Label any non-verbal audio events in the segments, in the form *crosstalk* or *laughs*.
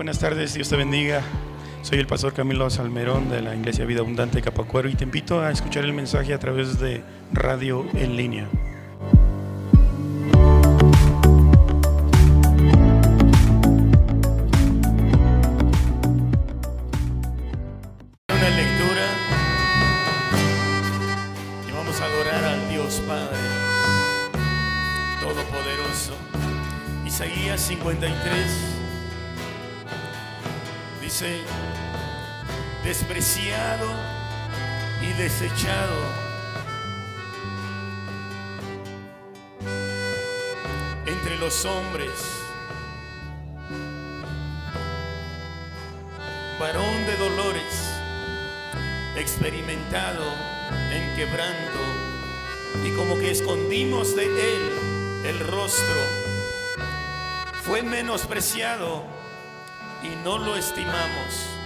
buenas tardes, Dios te bendiga. Soy el pastor Camilo Salmerón de la Iglesia Vida Abundante Capacuero y te invito a escuchar el mensaje a través de radio en línea. Despreciado y desechado entre los hombres, varón de dolores, experimentado en quebranto, y como que escondimos de él el rostro, fue menospreciado y no lo estimamos.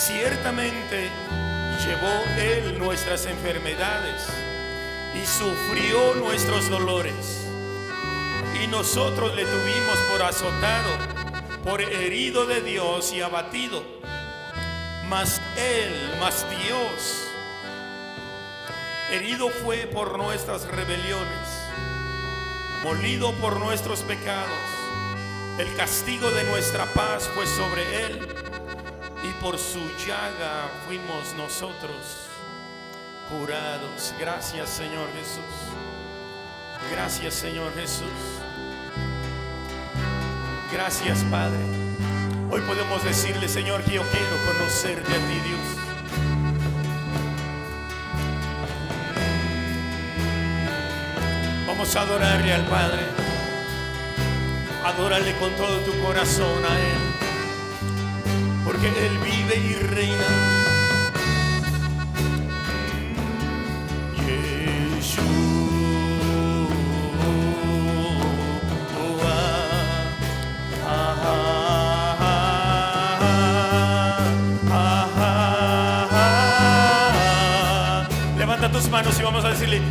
Ciertamente llevó Él nuestras enfermedades y sufrió nuestros dolores. Y nosotros le tuvimos por azotado, por herido de Dios y abatido. Mas Él, mas Dios, herido fue por nuestras rebeliones, molido por nuestros pecados. El castigo de nuestra paz fue sobre Él y por su llaga fuimos nosotros curados. Gracias Señor Jesús. Gracias Señor Jesús. Gracias Padre. Hoy podemos decirle Señor que yo quiero conocerte a ti Dios. Vamos a adorarle al Padre. Adórale con todo tu corazón a Él. Porque Él vive y reina. Levanta tus manos y vamos a decirle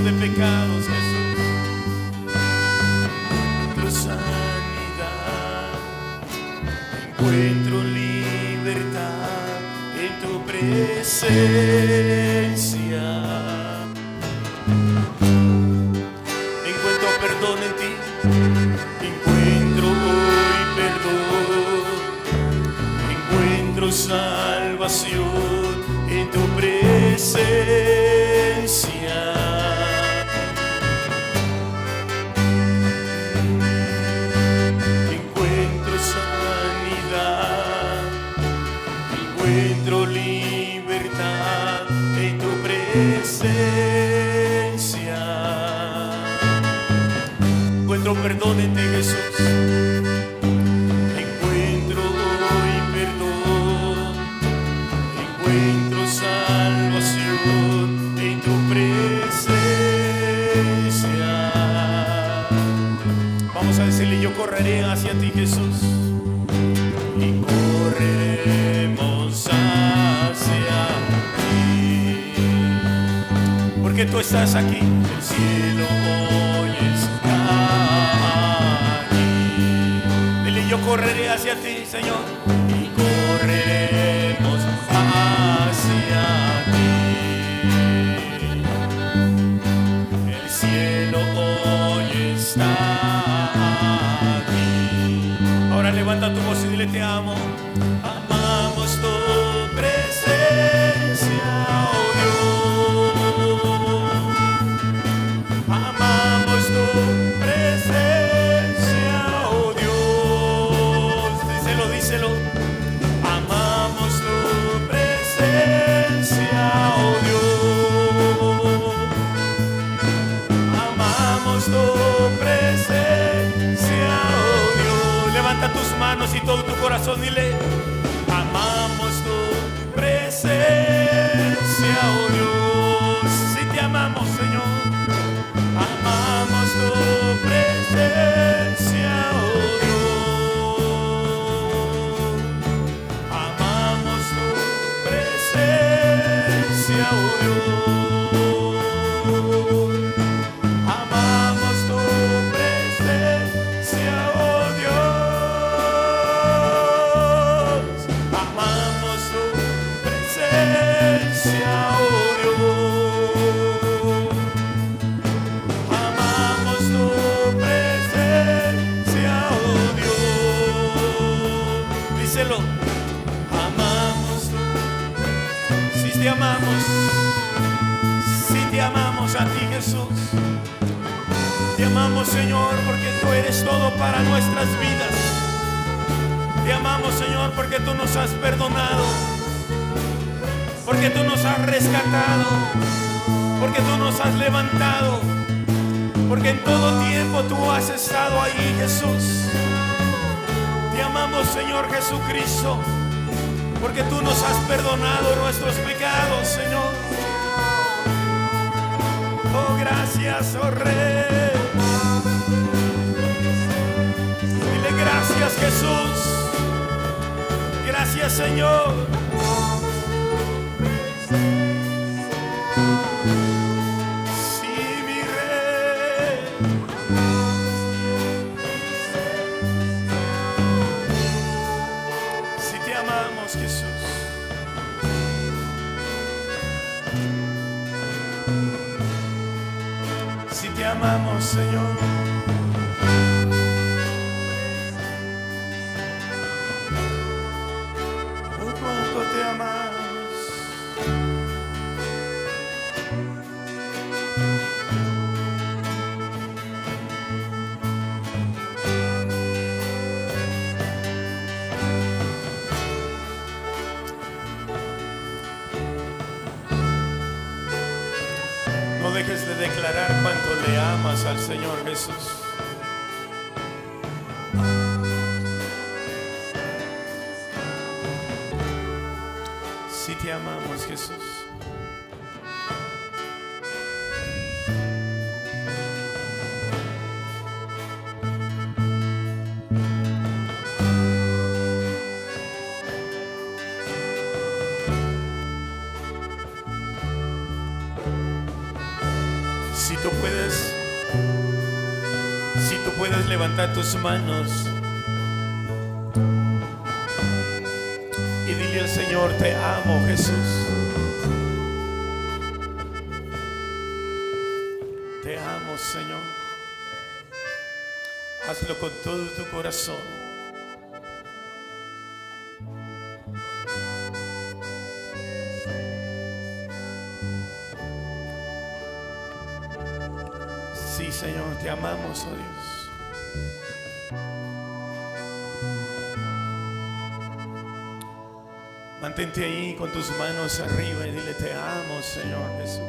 de pecados, Señor. Le amas al Señor Jesús. Si te amamos, Jesús. Tus manos y dile al Señor, te amo Jesús. Te amo Señor. Hazlo con todo tu corazón. Sí, Señor, te amamos, oh Dios. Mantente ahí con tus manos arriba y dile, te amo, Señor Jesús.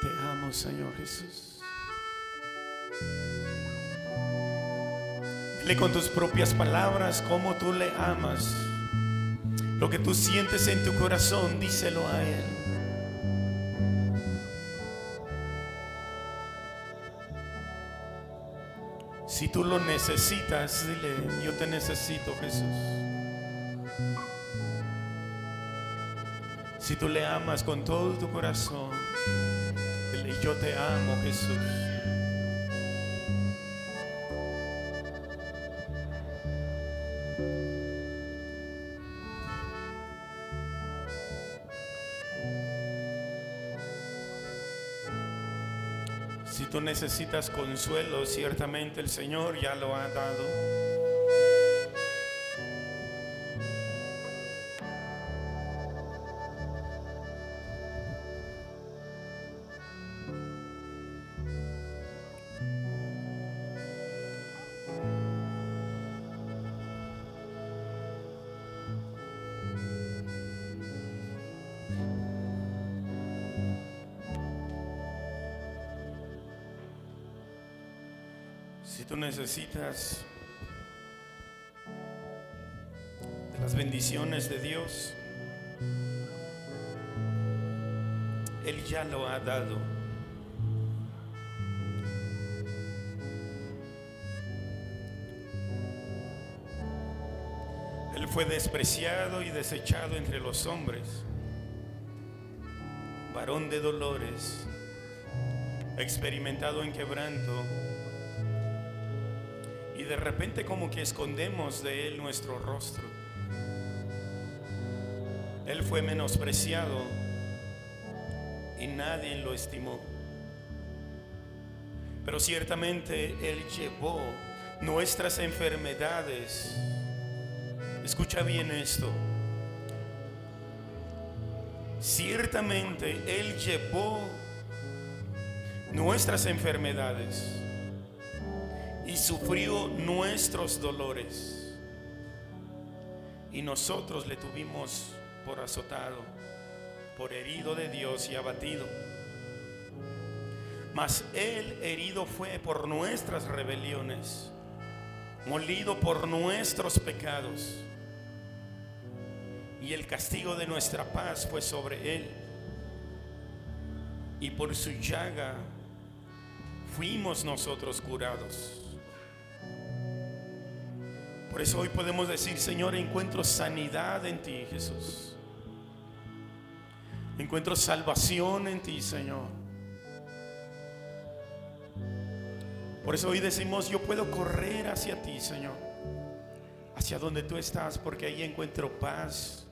Te amo, Señor Jesús. Dile con tus propias palabras cómo tú le amas. Lo que tú sientes en tu corazón, díselo a Él. Si tú lo necesitas, dile, yo te necesito, Jesús. Si tú le amas con todo tu corazón, dile, yo te amo, Jesús. Necesitas consuelo, ciertamente el Señor ya lo ha dado. Necesitas de las bendiciones de Dios, Él ya lo ha dado. Él fue despreciado y desechado entre los hombres, varón de dolores, experimentado en quebranto de repente como que escondemos de Él nuestro rostro. Él fue menospreciado y nadie lo estimó. Pero ciertamente Él llevó nuestras enfermedades. Escucha bien esto. Ciertamente Él llevó nuestras enfermedades y sufrió nuestros dolores. Y nosotros le tuvimos por azotado, por herido de Dios y abatido. Mas Él herido fue por nuestras rebeliones, molido por nuestros pecados. Y el castigo de nuestra paz fue sobre Él. Y por su llaga fuimos nosotros curados. Por eso hoy podemos decir, Señor, encuentro sanidad en ti, Jesús. Encuentro salvación en ti, Señor. Por eso hoy decimos, yo puedo correr hacia ti, Señor. Hacia donde tú estás, porque ahí encuentro paz.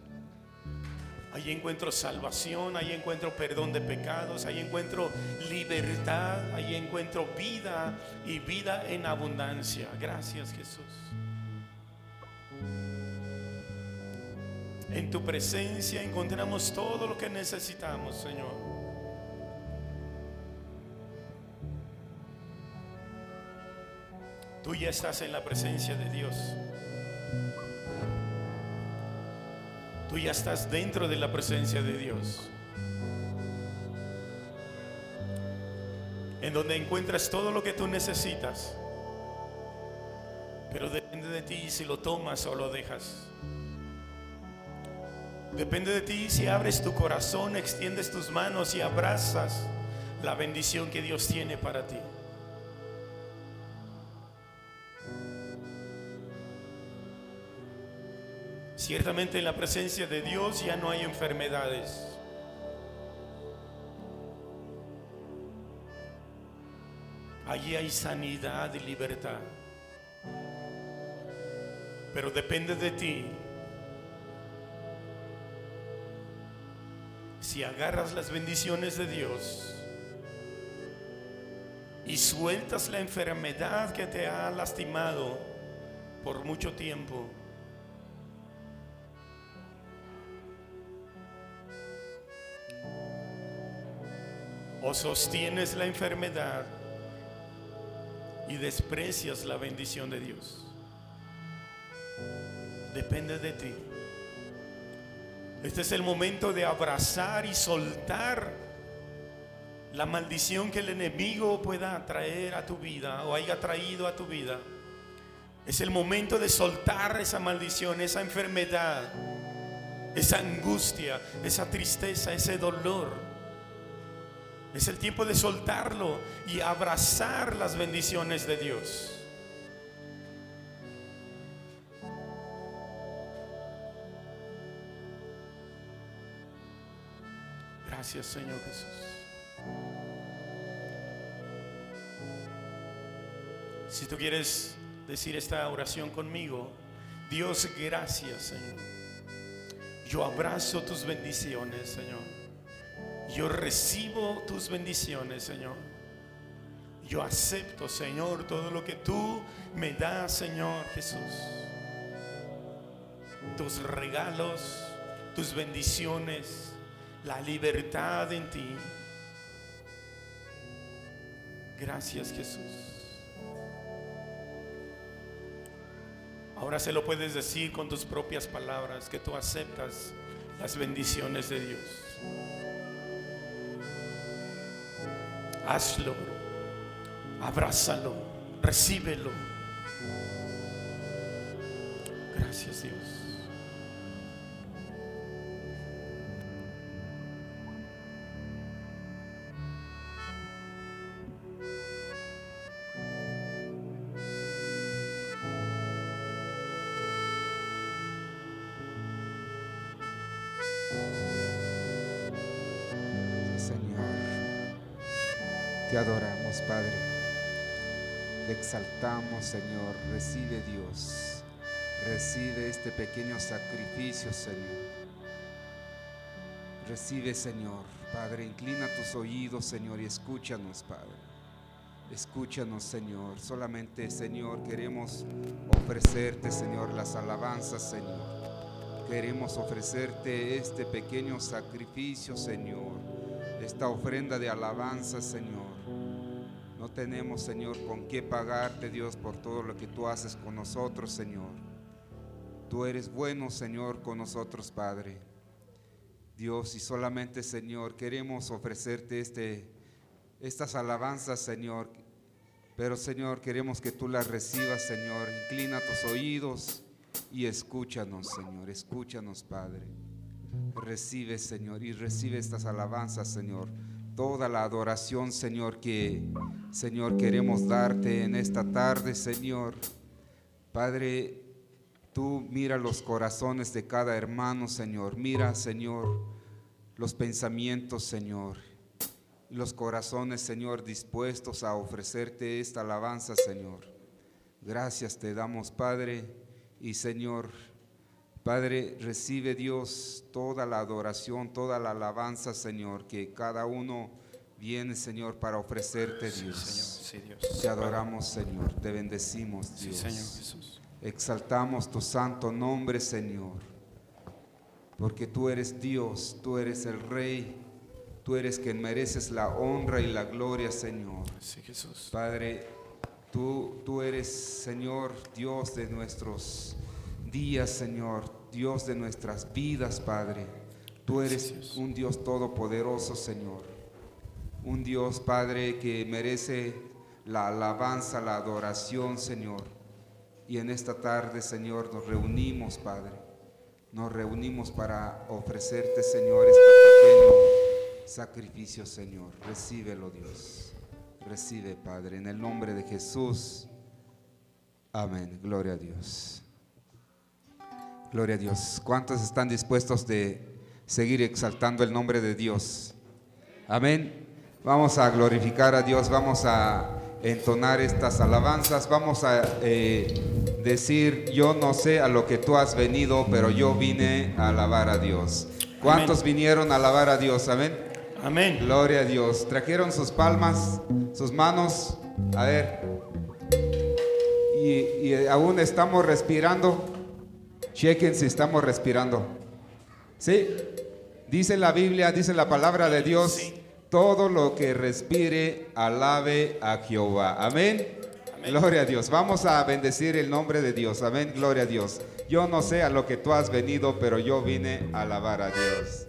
Ahí encuentro salvación, ahí encuentro perdón de pecados, ahí encuentro libertad, ahí encuentro vida y vida en abundancia. Gracias Jesús. En tu presencia encontramos todo lo que necesitamos, Señor. Tú ya estás en la presencia de Dios. Tú ya estás dentro de la presencia de Dios. En donde encuentras todo lo que tú necesitas. Pero depende de ti si lo tomas o lo dejas. Depende de ti si abres tu corazón, extiendes tus manos y abrazas la bendición que Dios tiene para ti. Ciertamente en la presencia de Dios ya no hay enfermedades. Allí hay sanidad y libertad. Pero depende de ti. Si agarras las bendiciones de Dios y sueltas la enfermedad que te ha lastimado por mucho tiempo, o sostienes la enfermedad y desprecias la bendición de Dios. Depende de ti. Este es el momento de abrazar y soltar la maldición que el enemigo pueda traer a tu vida o haya traído a tu vida. Es el momento de soltar esa maldición, esa enfermedad, esa angustia, esa tristeza, ese dolor. Es el tiempo de soltarlo y abrazar las bendiciones de Dios. Gracias Señor Jesús. Si tú quieres decir esta oración conmigo, Dios, gracias Señor. Yo abrazo tus bendiciones, Señor. Yo recibo tus bendiciones, Señor. Yo acepto, Señor, todo lo que tú me das, Señor Jesús. Tus regalos, tus bendiciones, la libertad en ti. Gracias, Jesús. Ahora se lo puedes decir con tus propias palabras, que tú aceptas las bendiciones de Dios. Hazlo. Abrázalo. Recíbelo. Gracias Dios. Señor. Recibe Dios. Recibe este pequeño sacrificio, Señor. Recibe, Señor. Padre, inclina tus oídos, Señor, y escúchanos, Padre. Escúchanos, Señor. Solamente, Señor, queremos ofrecerte, Señor, las alabanzas, Señor. Queremos ofrecerte este pequeño sacrificio, Señor. Esta ofrenda de alabanza, Señor tenemos, Señor, con qué pagarte, Dios, por todo lo que tú haces con nosotros, Señor. Tú eres bueno, Señor, con nosotros, Padre. Dios, y solamente, Señor, queremos ofrecerte este, estas alabanzas, Señor. Pero, Señor, queremos que tú las recibas, Señor. Inclina tus oídos y escúchanos, Señor. Escúchanos, Padre. Recibe, Señor, y recibe estas alabanzas, Señor toda la adoración, Señor, que, Señor, queremos darte en esta tarde, Señor. Padre, tú mira los corazones de cada hermano, Señor. Mira, Señor, los pensamientos, Señor. Los corazones, Señor, dispuestos a ofrecerte esta alabanza, Señor. Gracias te damos, Padre. Y Señor, Padre, recibe Dios toda la adoración, toda la alabanza, Señor, que cada uno viene, Señor, para ofrecerte, Dios. Sí, Señor. Sí, Dios. Te adoramos, Señor, te bendecimos, Sí, Dios. Señor Jesús. Exaltamos tu santo nombre, Señor, porque tú eres Dios, tú eres el Rey, tú eres quien mereces la honra y la gloria, Señor. Sí, Jesús. Padre, tú, tú eres, Señor, Dios de nuestros días, Señor, Dios de nuestras vidas, Padre. Tú eres un Dios todopoderoso, Señor. Un Dios, Padre, que merece la alabanza, la adoración, Señor. Y en esta tarde, Señor, nos reunimos, Padre. Nos reunimos para ofrecerte, Señor, este pequeño sacrificio, Señor. Recíbelo, Dios. Recibe, Padre, en el nombre de Jesús. Amén. Gloria a Dios. Gloria a Dios. ¿Cuántos están dispuestos de seguir exaltando el nombre de Dios? Amén. Vamos a glorificar a Dios, vamos a entonar estas alabanzas, vamos a eh, decir, yo no sé a lo que tú has venido, pero yo vine a alabar a Dios. ¿Cuántos vinieron a alabar a Dios? Amén. Amén. Gloria a Dios. Trajeron sus palmas, sus manos. A ver. Y, y aún estamos respirando. Chequen si estamos respirando. ¿Sí? Dice la Biblia, dice la palabra de Dios. Sí. Todo lo que respire, alabe a Jehová. Amén. Amén. Gloria a Dios. Vamos a bendecir el nombre de Dios. Amén. Gloria a Dios. Yo no sé a lo que tú has venido, pero yo vine a alabar a Dios.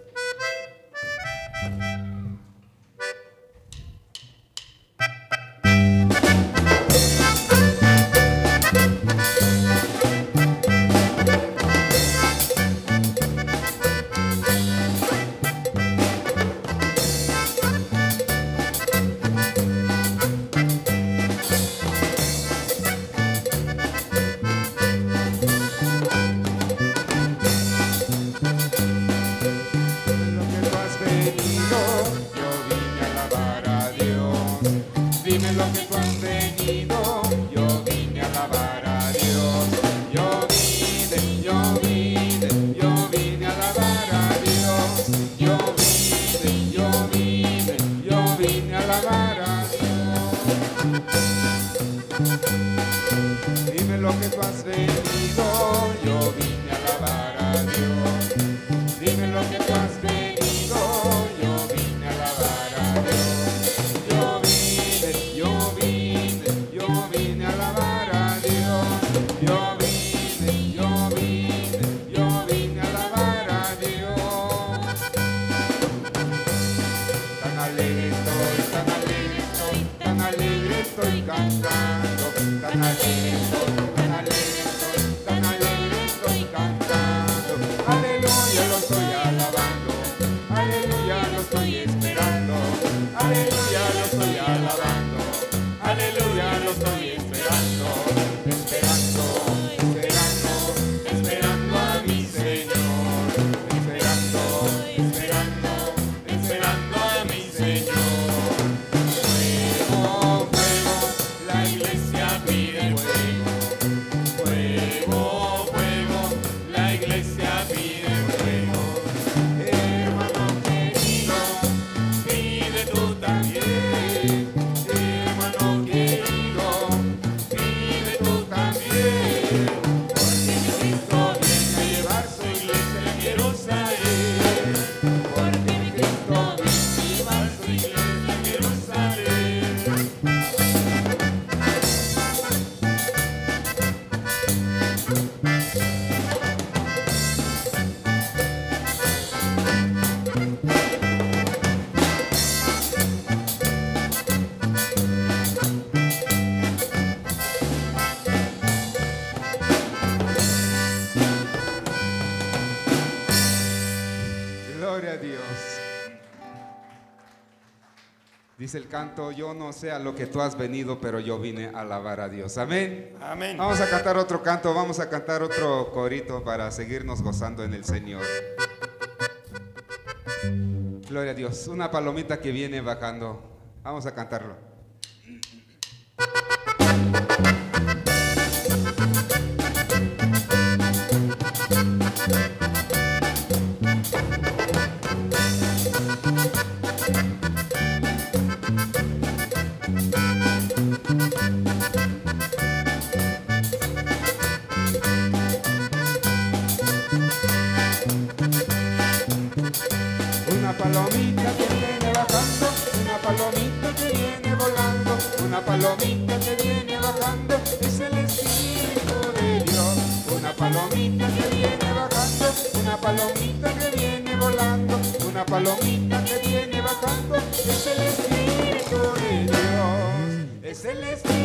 El canto, yo no sé a lo que tú has venido, pero yo vine a alabar a Dios. Amén. Amén. Vamos a cantar otro canto, vamos a cantar otro corito para seguirnos gozando en el Señor. Gloria a Dios. Una palomita que viene bajando. Vamos a cantarlo. celeste.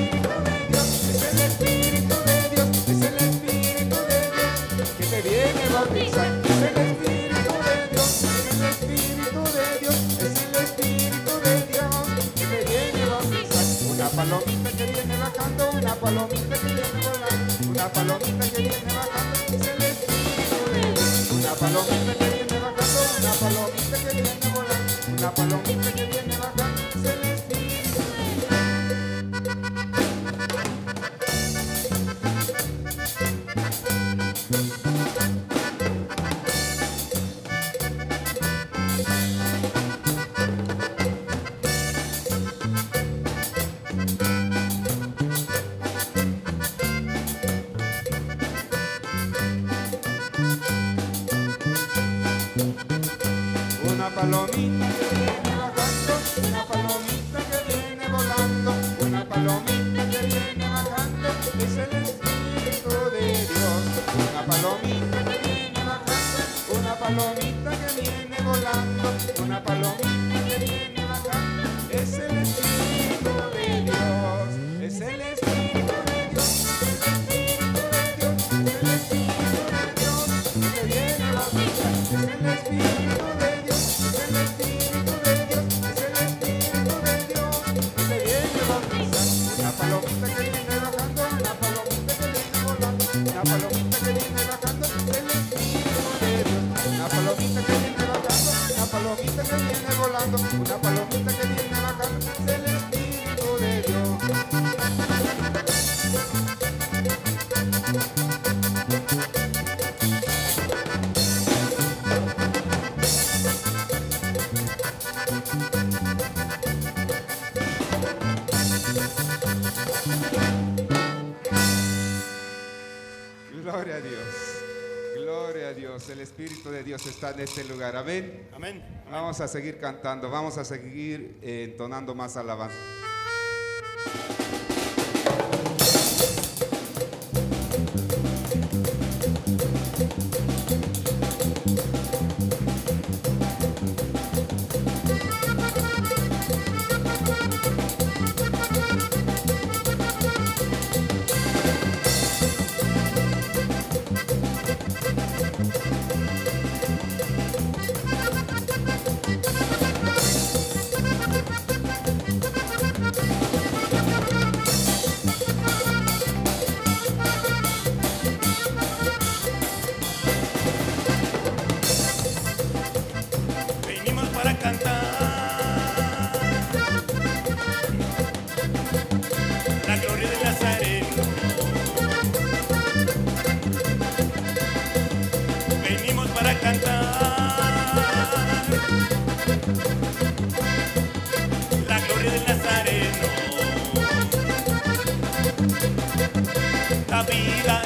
Espíritu de Dios está en este lugar. Amén. Amén. Vamos a seguir cantando, vamos a seguir eh, entonando más alabanza.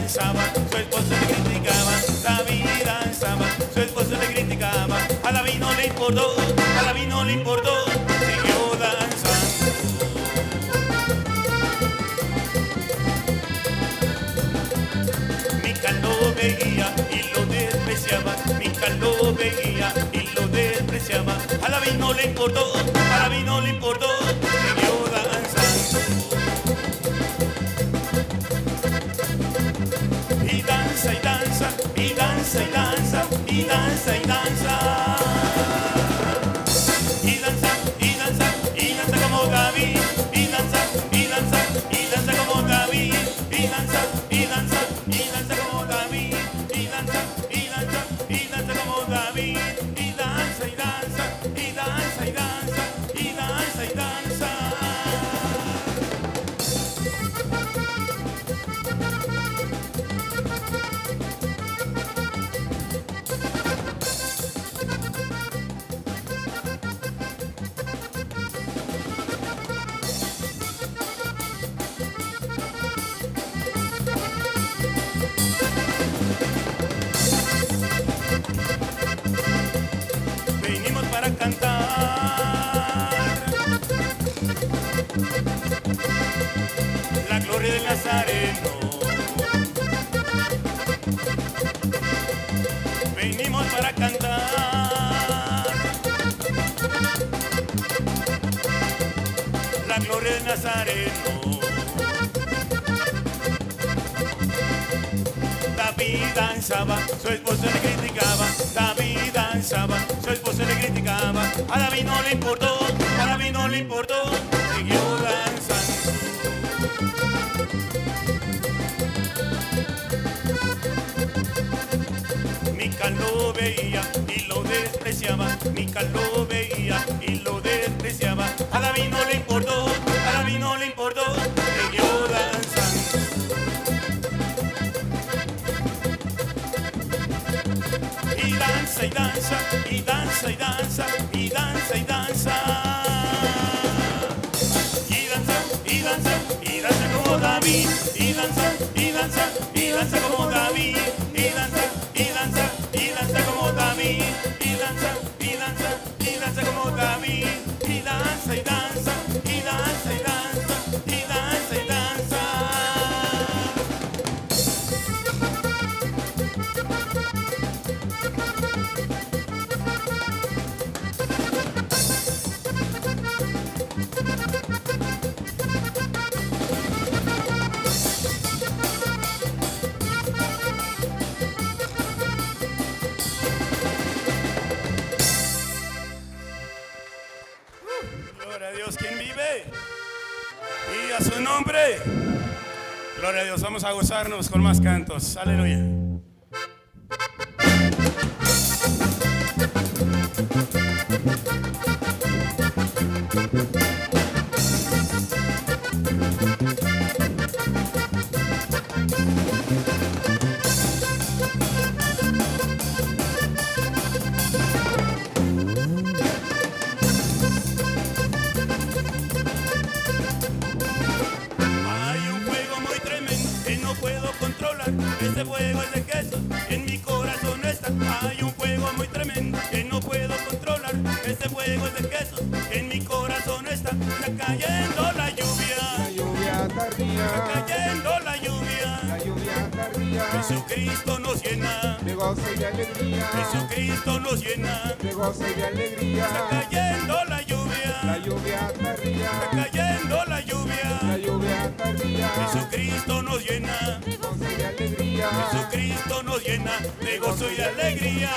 su esposo le criticaba, la vida estaba, su esposo le criticaba, a la vino le importó, a la vino le importó, siguió danzando. Mical lo veía y lo despreciaba, Mical lo veía y lo despreciaba, a la vino le importó, a la vino le importó, vida llama ni calor. Con más cantos. Aleluya. Ese fuego es de queso, en mi corazón está. Hay un fuego muy tremendo que no puedo controlar. Ese fuego es de queso, en mi corazón está. Está cayendo la lluvia, La lluvia tardía, está cayendo la lluvia. la lluvia tardía, Jesucristo nos llena, de gozo y de alegría, Jesucristo nos llena. de gozo y de alegría, Está cayendo la la lluvia, lluvia tardía, está cayendo la lluvia. la lluvia tardía, Jesucristo nos llena. de gozo Jesucristo nos llena de gozo y alegría.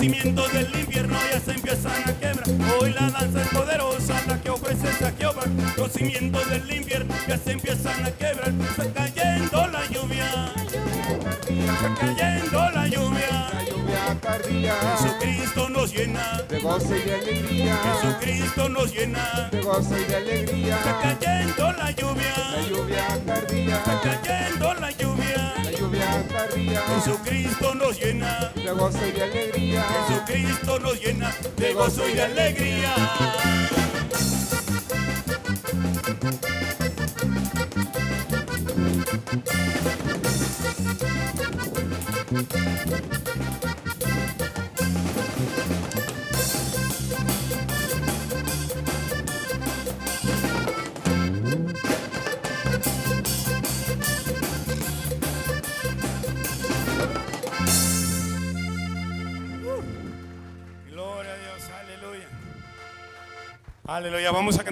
Cimientos del infierno ya se empiezan a quebrar. Hoy la danza es poderosa, la que ofrece Saqueoma. Los cimientos del infierno ya se empiezan a quebrar. Está cayendo la lluvia, está cayendo la lluvia. la lluvia tardía, Jesucristo nos llena, de gozo y de alegría, Jesucristo nos llena. de gozo y de alegría, Está cayendo la la lluvia, lluvia tardía, está cayendo lluvia. Tardía, Jesucristo nos llena. de gozo y de alegría, Jesucristo nos llena de gozo y de alegría.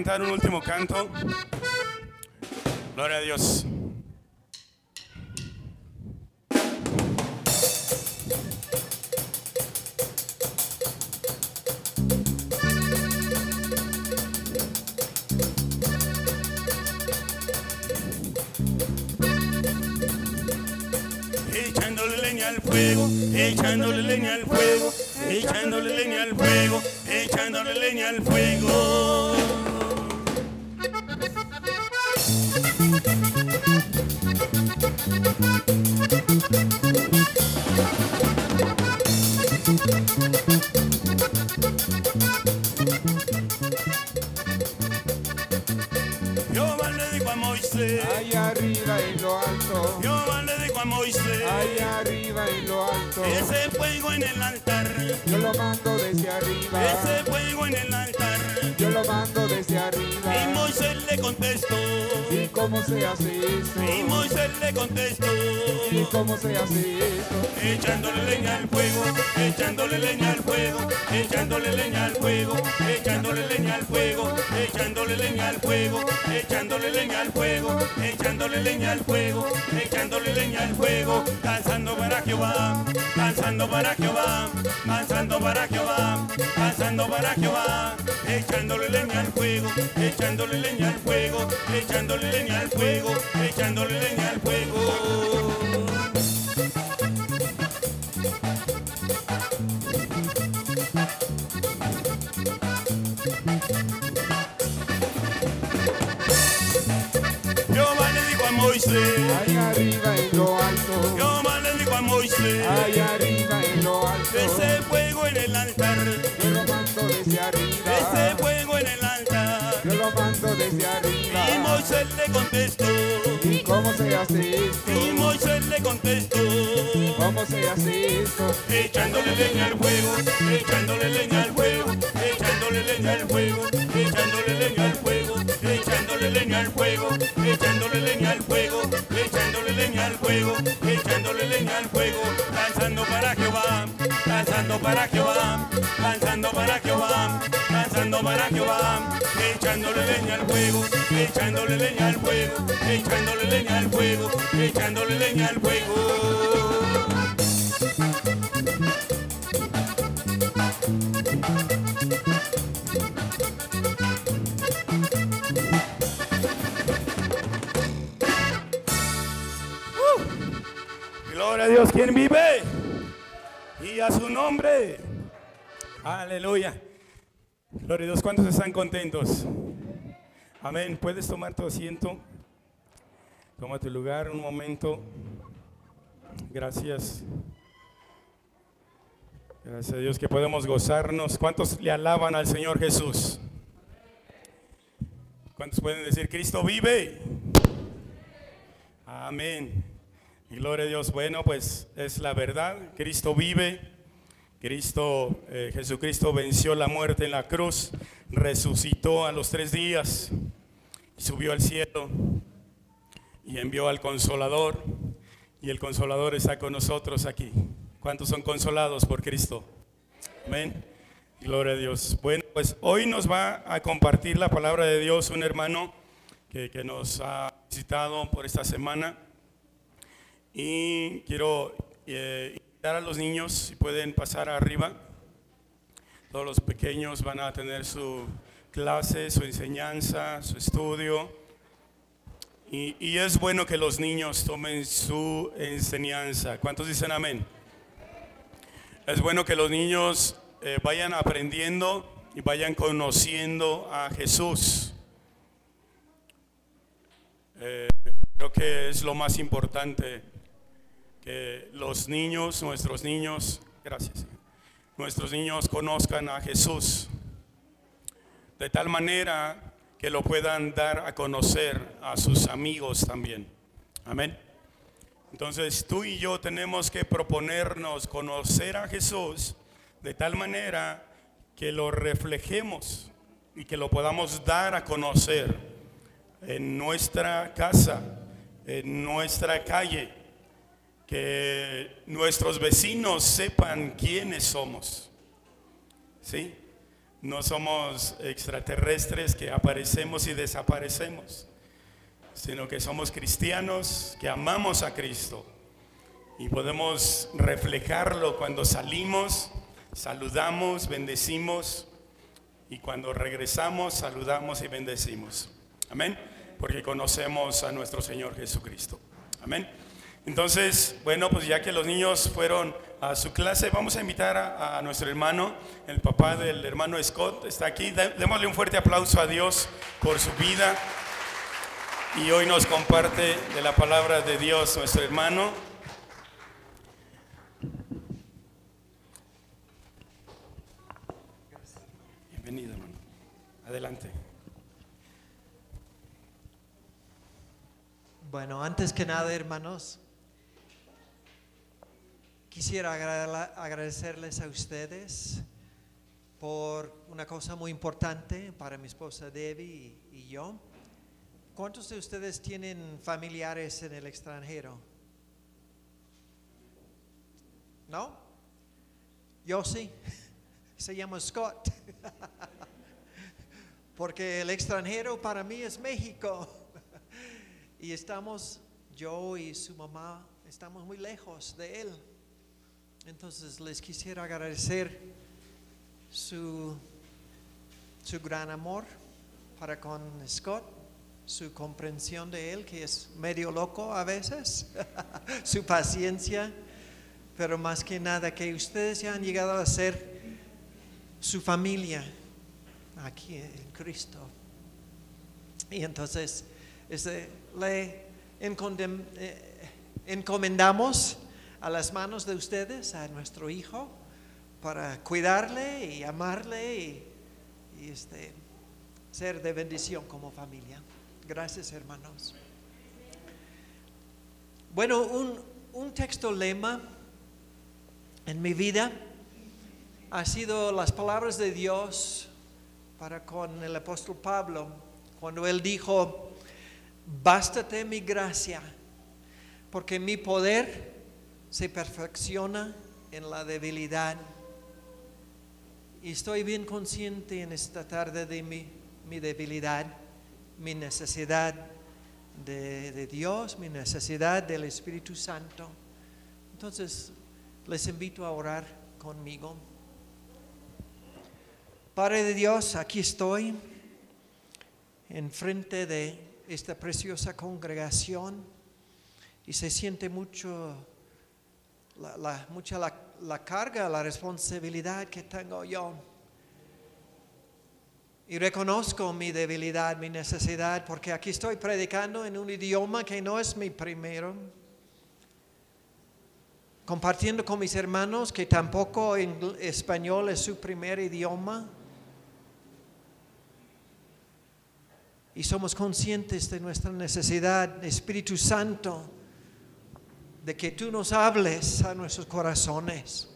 Cantar un último canto. Gloria a Dios. cómo se hace. Echándole leña al fuego, echándole leña al fuego, echándole leña al fuego, echándole leña al fuego, echándole leña al fuego, echándole leña al fuego, echándole leña al fuego, echándole leña al fuego, danzando para Jehová, danzando para Jehová, danzando para Jehová, danzando para Jehová, echándole leña al fuego, echándole leña al fuego, echándole leña al fuego, echándole leña al fuego. Moisés le contestó. ¿Y cómo se hace esto? Y Moisés le contestó. ¿Y cómo se hace esto? Echándole leña al fuego, echándole leña al fuego, echándole leña al fuego, echándole leña al fuego, echándole leña al fuego, echándole leña al fuego, echándole leña al fuego, echándole leña al fuego, lanzando para Jehová, lanzando para Jehová, lanzando para Jehová para Jehová, echándole leña al fuego, echándole leña al fuego, echándole leña al fuego, echándole leña al fuego. Gloria a Dios, ¿quién vive? Y a su nombre. Aleluya. Gloria a Dios, ¿cuántos están contentos? Amén. Puedes tomar tu asiento. Toma tu lugar un momento. Gracias. Gracias a Dios que podemos gozarnos. ¿Cuántos le alaban al Señor Jesús? ¿Cuántos pueden decir, Cristo vive? Amén. Gloria a Dios. Bueno, pues es la verdad. Cristo vive. Cristo, eh, Jesucristo venció la muerte en la cruz, resucitó a los tres días, subió al cielo y envió al consolador. Y el consolador está con nosotros aquí. ¿Cuántos son consolados por Cristo? Amén. Gloria a Dios. Bueno, pues hoy nos va a compartir la palabra de Dios un hermano que, que nos ha visitado por esta semana. Y quiero eh, invitar a los niños, si pueden pasar arriba. Todos los pequeños van a tener su clase, su enseñanza, su estudio. Y, y es bueno que los niños tomen su enseñanza. ¿Cuántos dicen amén? Es bueno que los niños eh, vayan aprendiendo y vayan conociendo a Jesús. Eh, creo que es lo más importante que los niños, nuestros niños, gracias, nuestros niños conozcan a Jesús de tal manera que lo puedan dar a conocer a sus amigos también. Amén. Entonces tú y yo tenemos que proponernos conocer a Jesús de tal manera que lo reflejemos y que lo podamos dar a conocer en nuestra casa, en nuestra calle, que nuestros vecinos sepan quiénes somos. ¿Sí? No somos extraterrestres que aparecemos y desaparecemos, sino que somos cristianos que amamos a Cristo y podemos reflejarlo cuando salimos, saludamos, bendecimos y cuando regresamos saludamos y bendecimos. Amén. Porque conocemos a nuestro Señor Jesucristo. Amén. Entonces, bueno, pues ya que los niños fueron a su clase, vamos a invitar a, nuestro hermano, el papá del hermano Scott, está aquí. Dé- Démosle un fuerte aplauso a Dios por su vida. Y hoy nos comparte de la palabra de Dios nuestro hermano. Bienvenido, hermano. Adelante. Bueno, antes que nada, hermanos, quisiera agra- agradecerles a ustedes por una cosa muy importante para mi esposa Debbie y yo. ¿Cuántos de ustedes tienen familiares en el extranjero? ¿No? Yo sí. *laughs* Se llama Scott. *laughs* Porque el extranjero para mí es México. *laughs* Y estamos, yo y su mamá, estamos muy lejos de él. Entonces les quisiera agradecer su, su gran amor para con Scott, su comprensión de él, que es medio loco a veces, *laughs* su paciencia, pero más que nada que ustedes ya han llegado a ser su familia aquí en Cristo. Y entonces este, le eh, encomendamos a las manos de ustedes a nuestro hijo para cuidarle y amarle y, este, ser de bendición como familia. Gracias hermanos. Bueno, un, un texto lema en mi vida ha sido las palabras de Dios para con el apóstol Pablo, cuando él dijo, bástate mi gracia, porque mi poder se perfecciona en la debilidad. Y estoy bien consciente en esta tarde de mi, mi debilidad, mi necesidad de, de Dios, mi necesidad del Espíritu Santo. Entonces, les invito a orar conmigo. Padre de Dios, aquí estoy enfrente de esta preciosa congregación y se siente mucho la, mucha la, la carga, la responsabilidad que tengo yo. Y reconozco mi debilidad, mi necesidad, porque aquí estoy predicando en un idioma que no es mi primero, compartiendo con mis hermanos que tampoco ingl- español es su primer idioma. y somos conscientes de nuestra necesidad, Espíritu Santo, de que tú nos hables a nuestros corazones.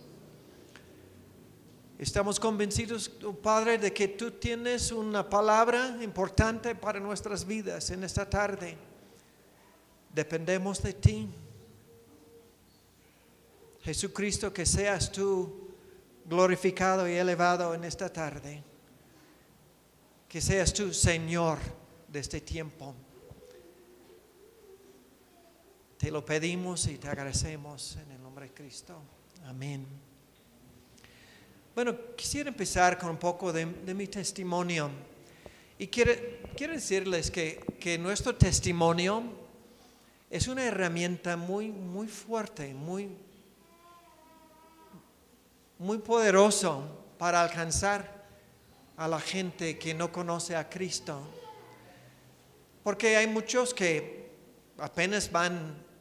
Estamos convencidos, oh Padre, de que tú tienes una palabra importante para nuestras vidas en esta tarde. Dependemos de ti. Jesucristo, que seas tú glorificado y elevado en esta tarde. Que seas tú, Señor, de este tiempo. Te lo pedimos y te agradecemos en el nombre de Cristo. Amén. Bueno, quisiera empezar con un poco de, de mi testimonio. Y quiero, quiero decirles que, que nuestro testimonio es una herramienta muy, muy fuerte, muy, muy poderoso para alcanzar a la gente que no conoce a Cristo. Porque hay muchos que apenas van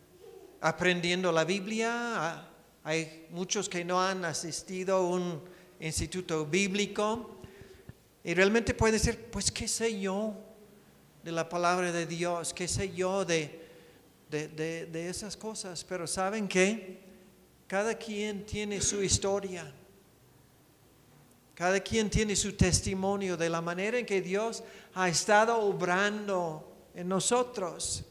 aprendiendo la Biblia, ah, hay muchos que no han asistido a un instituto bíblico y realmente puede decir, pues qué sé yo de la palabra de Dios, qué sé yo de, de, de- de esas cosas, pero ¿saben qué? Cada quien tiene su historia. Cada quien tiene su testimonio de la manera en que Dios ha estado obrando en nosotros.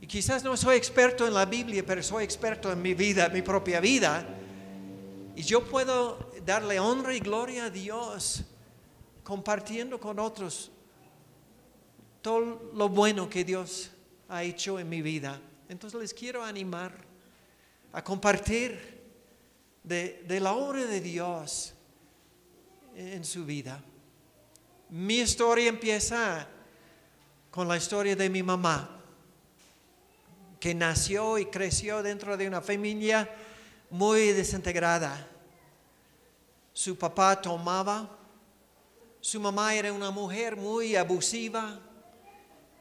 Y quizás no soy experto en la Biblia, pero soy experto en mi vida, mi propia vida. Y yo puedo darle honra y gloria a Dios compartiendo con otros todo lo bueno que Dios ha hecho en mi vida. Entonces les quiero animar a compartir de, de la obra de Dios en su vida. Mi historia empieza con la historia de mi mamá, que nació y creció dentro de una familia muy desintegrada. Su papá tomaba, su mamá era una mujer muy abusiva,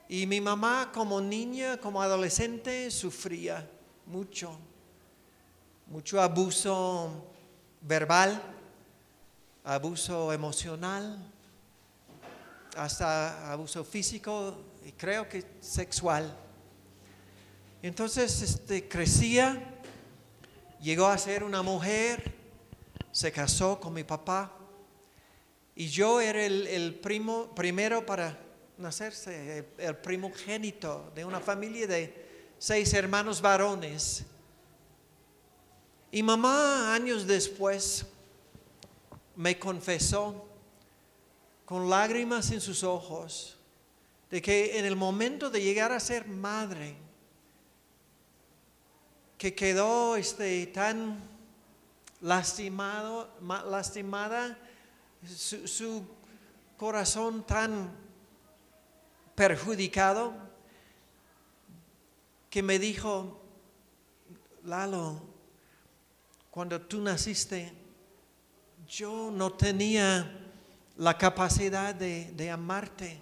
Y mi mamá como niña, como adolescente, sufría mucho, mucho abuso verbal, abuso emocional, hasta abuso físico y creo que sexual. Entonces este, crecía, llegó a ser una mujer, se casó con mi papá y yo era el, primo, primero para nacerse, el, el primogénito de una familia de seis hermanos varones. Y mamá años después me confesó con lágrimas en sus ojos de que en el momento de llegar a ser madre, que quedó este, tan lastimado, ma- lastimada, su, su corazón tan perjudicado, que me dijo, Lalo, cuando tú naciste, yo no tenía la capacidad de, de amarte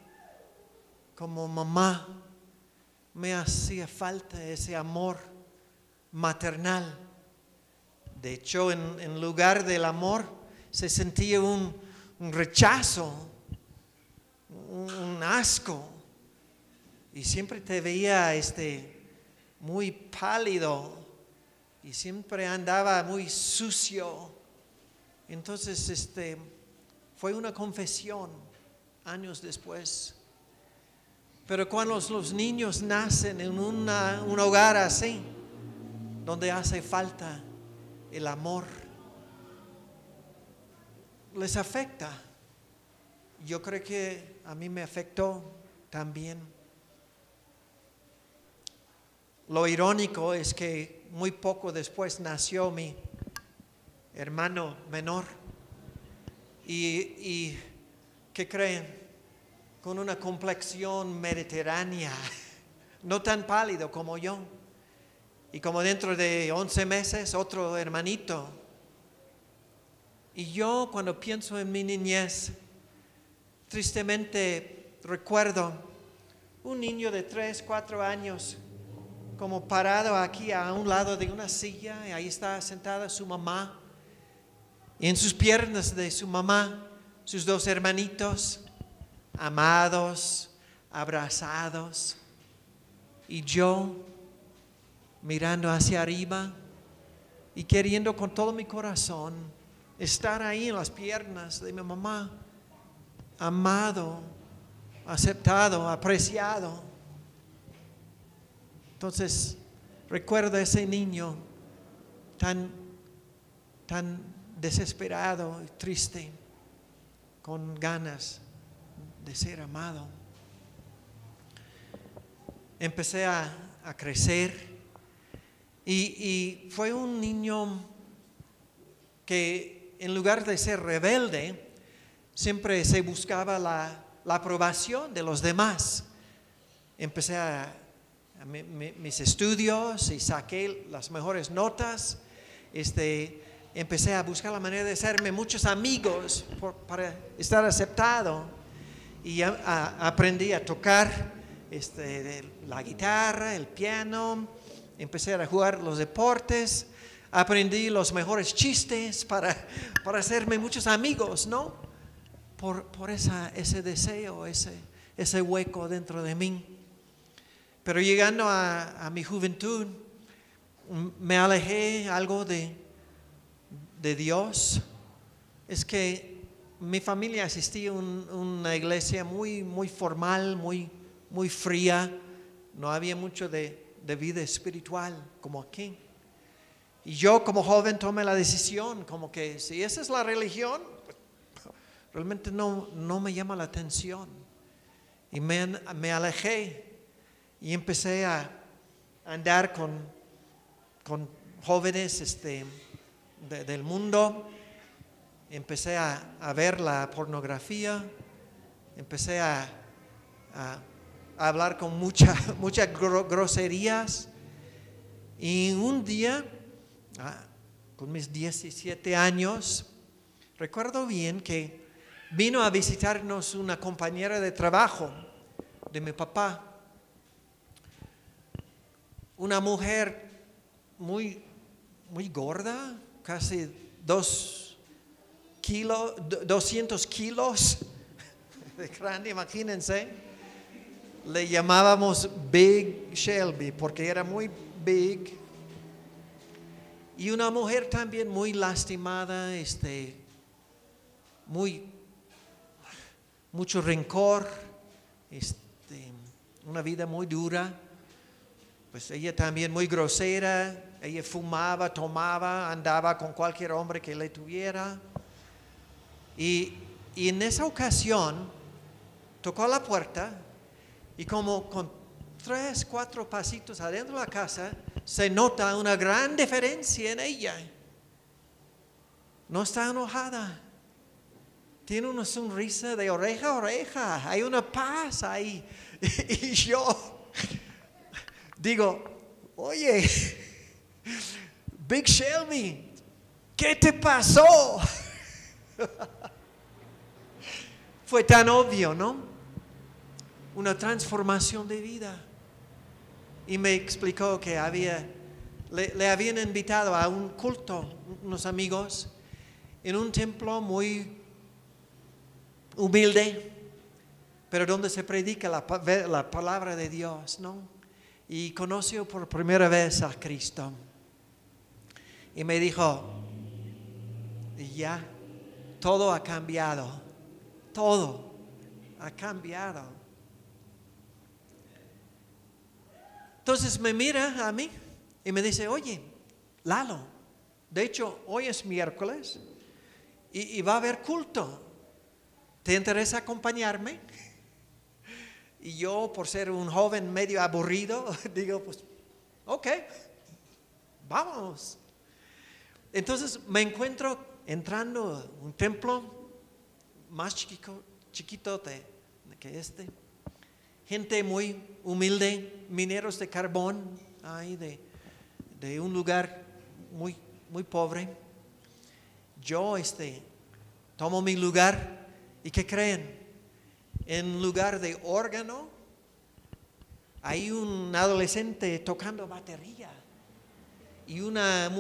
como mamá. Me hacía falta ese amor maternal. De hecho, en, lugar del amor, se sentía un, un rechazo, un, un asco. Y siempre te veía este, muy pálido y siempre andaba muy sucio. Entonces, este, fue una confesión años después. Pero cuando los niños nacen en una- un hogar así, donde hace falta el amor, les afecta. Yo creo que a mí me afectó también. Lo irónico es que muy poco después nació mi hermano menor. Y, ¿qué creen? Con una complexión mediterránea, *laughs* no tan pálido como yo. Y como dentro de 11 meses, otro hermanito. Y yo cuando pienso en mi niñez, tristemente recuerdo un niño de 3, 4 años como parado aquí a un lado de una silla y ahí está sentada su mamá. Y en sus piernas de su mamá, sus dos hermanitos, amados, abrazados. Y yo mirando hacia arriba y queriendo con todo mi corazón estar ahí en las piernas de mi mamá, amado, aceptado, apreciado. Entonces, recuerdo a ese niño tan, tan desesperado y triste, con ganas de ser amado. Empecé a, a crecer y, fue un niño que en lugar de ser rebelde, siempre se buscaba la, la aprobación de los demás. Empecé mis estudios y saqué las mejores notas. Este, empecé a buscar la manera de hacerme muchos amigos para estar aceptado. Y aprendí a tocar este, la guitarra, el piano. Empecé a jugar los deportes. Aprendí los mejores chistes para, para hacerme muchos amigos, ¿no? Por, por esa, ese deseo, ese, ese hueco dentro de mí. Pero llegando a, a mi juventud, me alejé algo de, de Dios. Es que mi familia asistía a un- una iglesia muy, muy formal, muy, muy fría. No había mucho de, de vida espiritual como aquí. Y yo como joven tomé la decisión, como que si esa es la religión, realmente no, no me llama la atención. Y me, me alejé y empecé a andar con, con jóvenes este, de- del mundo. Empecé a, ver la pornografía, empecé a- hablar con mucha- *laughs* muchas gro- groserías. Y un día, ah, con mis 17 años, recuerdo bien que vino a visitarnos una compañera de trabajo de mi papá. una mujer muy, muy gorda, casi dos kilos, 200 kilos *laughs* de grande, imagínense. Le llamábamos Big Shelby porque era muy big. Y una mujer también muy lastimada, este, muy, mucho rencor, este, una vida muy dura. Pues ella también muy grosera, ella fumaba, tomaba, andaba con cualquier hombre que le tuviera. Y, y en esa ocasión tocó a la puerta y como con tres, cuatro pasitos adentro de la casa, se nota una gran diferencia en ella. No está enojada. Tiene una sonrisa de oreja a oreja. Hay una paz ahí. *laughs* Y yo digo, oye, Big Shelby, ¿qué te pasó? *laughs* Fue tan obvio, ¿no? Una transformación de vida. Y me explicó que había, le, le habían invitado a un culto, unos amigos, en un templo muy humilde, pero donde se predica la, la palabra de Dios, ¿no? Y conoció por primera vez a Cristo. Y me dijo, ya, todo ha cambiado, todo ha cambiado. Entonces me mira a mí y me dice, oye, Lalo, de hecho hoy es miércoles y, va a haber culto. ¿Te interesa acompañarme? Y yo, por ser un joven medio aburrido, *laughs* digo, pues, ok, vamos. Entonces me encuentro entrando a un templo más chiquito, que este. Gente muy humilde, mineros de carbón, ahí de, de un lugar muy, muy pobre. Yo este, tomo mi lugar y ¿qué creen? En lugar de órgano, hay un adolescente tocando batería y una,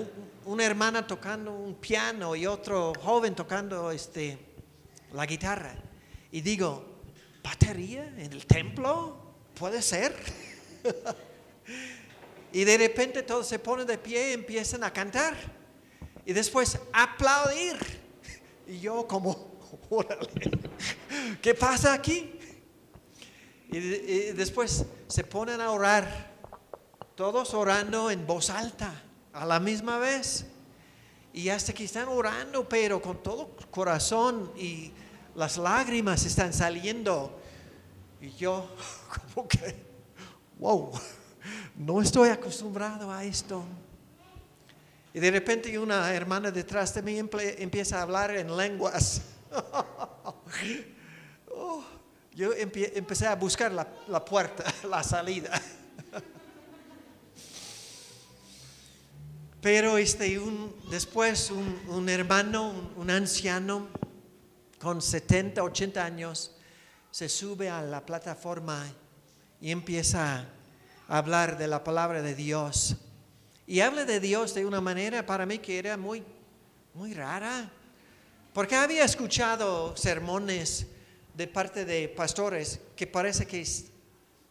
una hermana tocando un piano y otro joven tocando este, la guitarra. Y digo, ¿batería en el templo? ¿Puede ser? *laughs* y de repente todos se ponen de pie y empiezan a cantar. Y después aplaudir. Y yo como, *laughs* ¿qué pasa aquí? Y, y después se ponen a orar, todos orando en voz alta, a la misma vez. Y hasta que están orando, pero con todo corazón y las lágrimas están saliendo. Y yo, *laughs* como que, wow, no estoy acostumbrado a esto. Y de repente una hermana detrás de mí empieza a hablar en lenguas. *laughs* Oh, yo empecé a buscar la, la puerta, *laughs* la salida. Pero este, un, después un, un hermano, un anciano con 70, 80 años, se sube a la plataforma y empieza a hablar de la palabra de Dios. Y habla de Dios de una manera para mí que era muy, muy rara. Porque había escuchado sermones de parte de pastores que parece que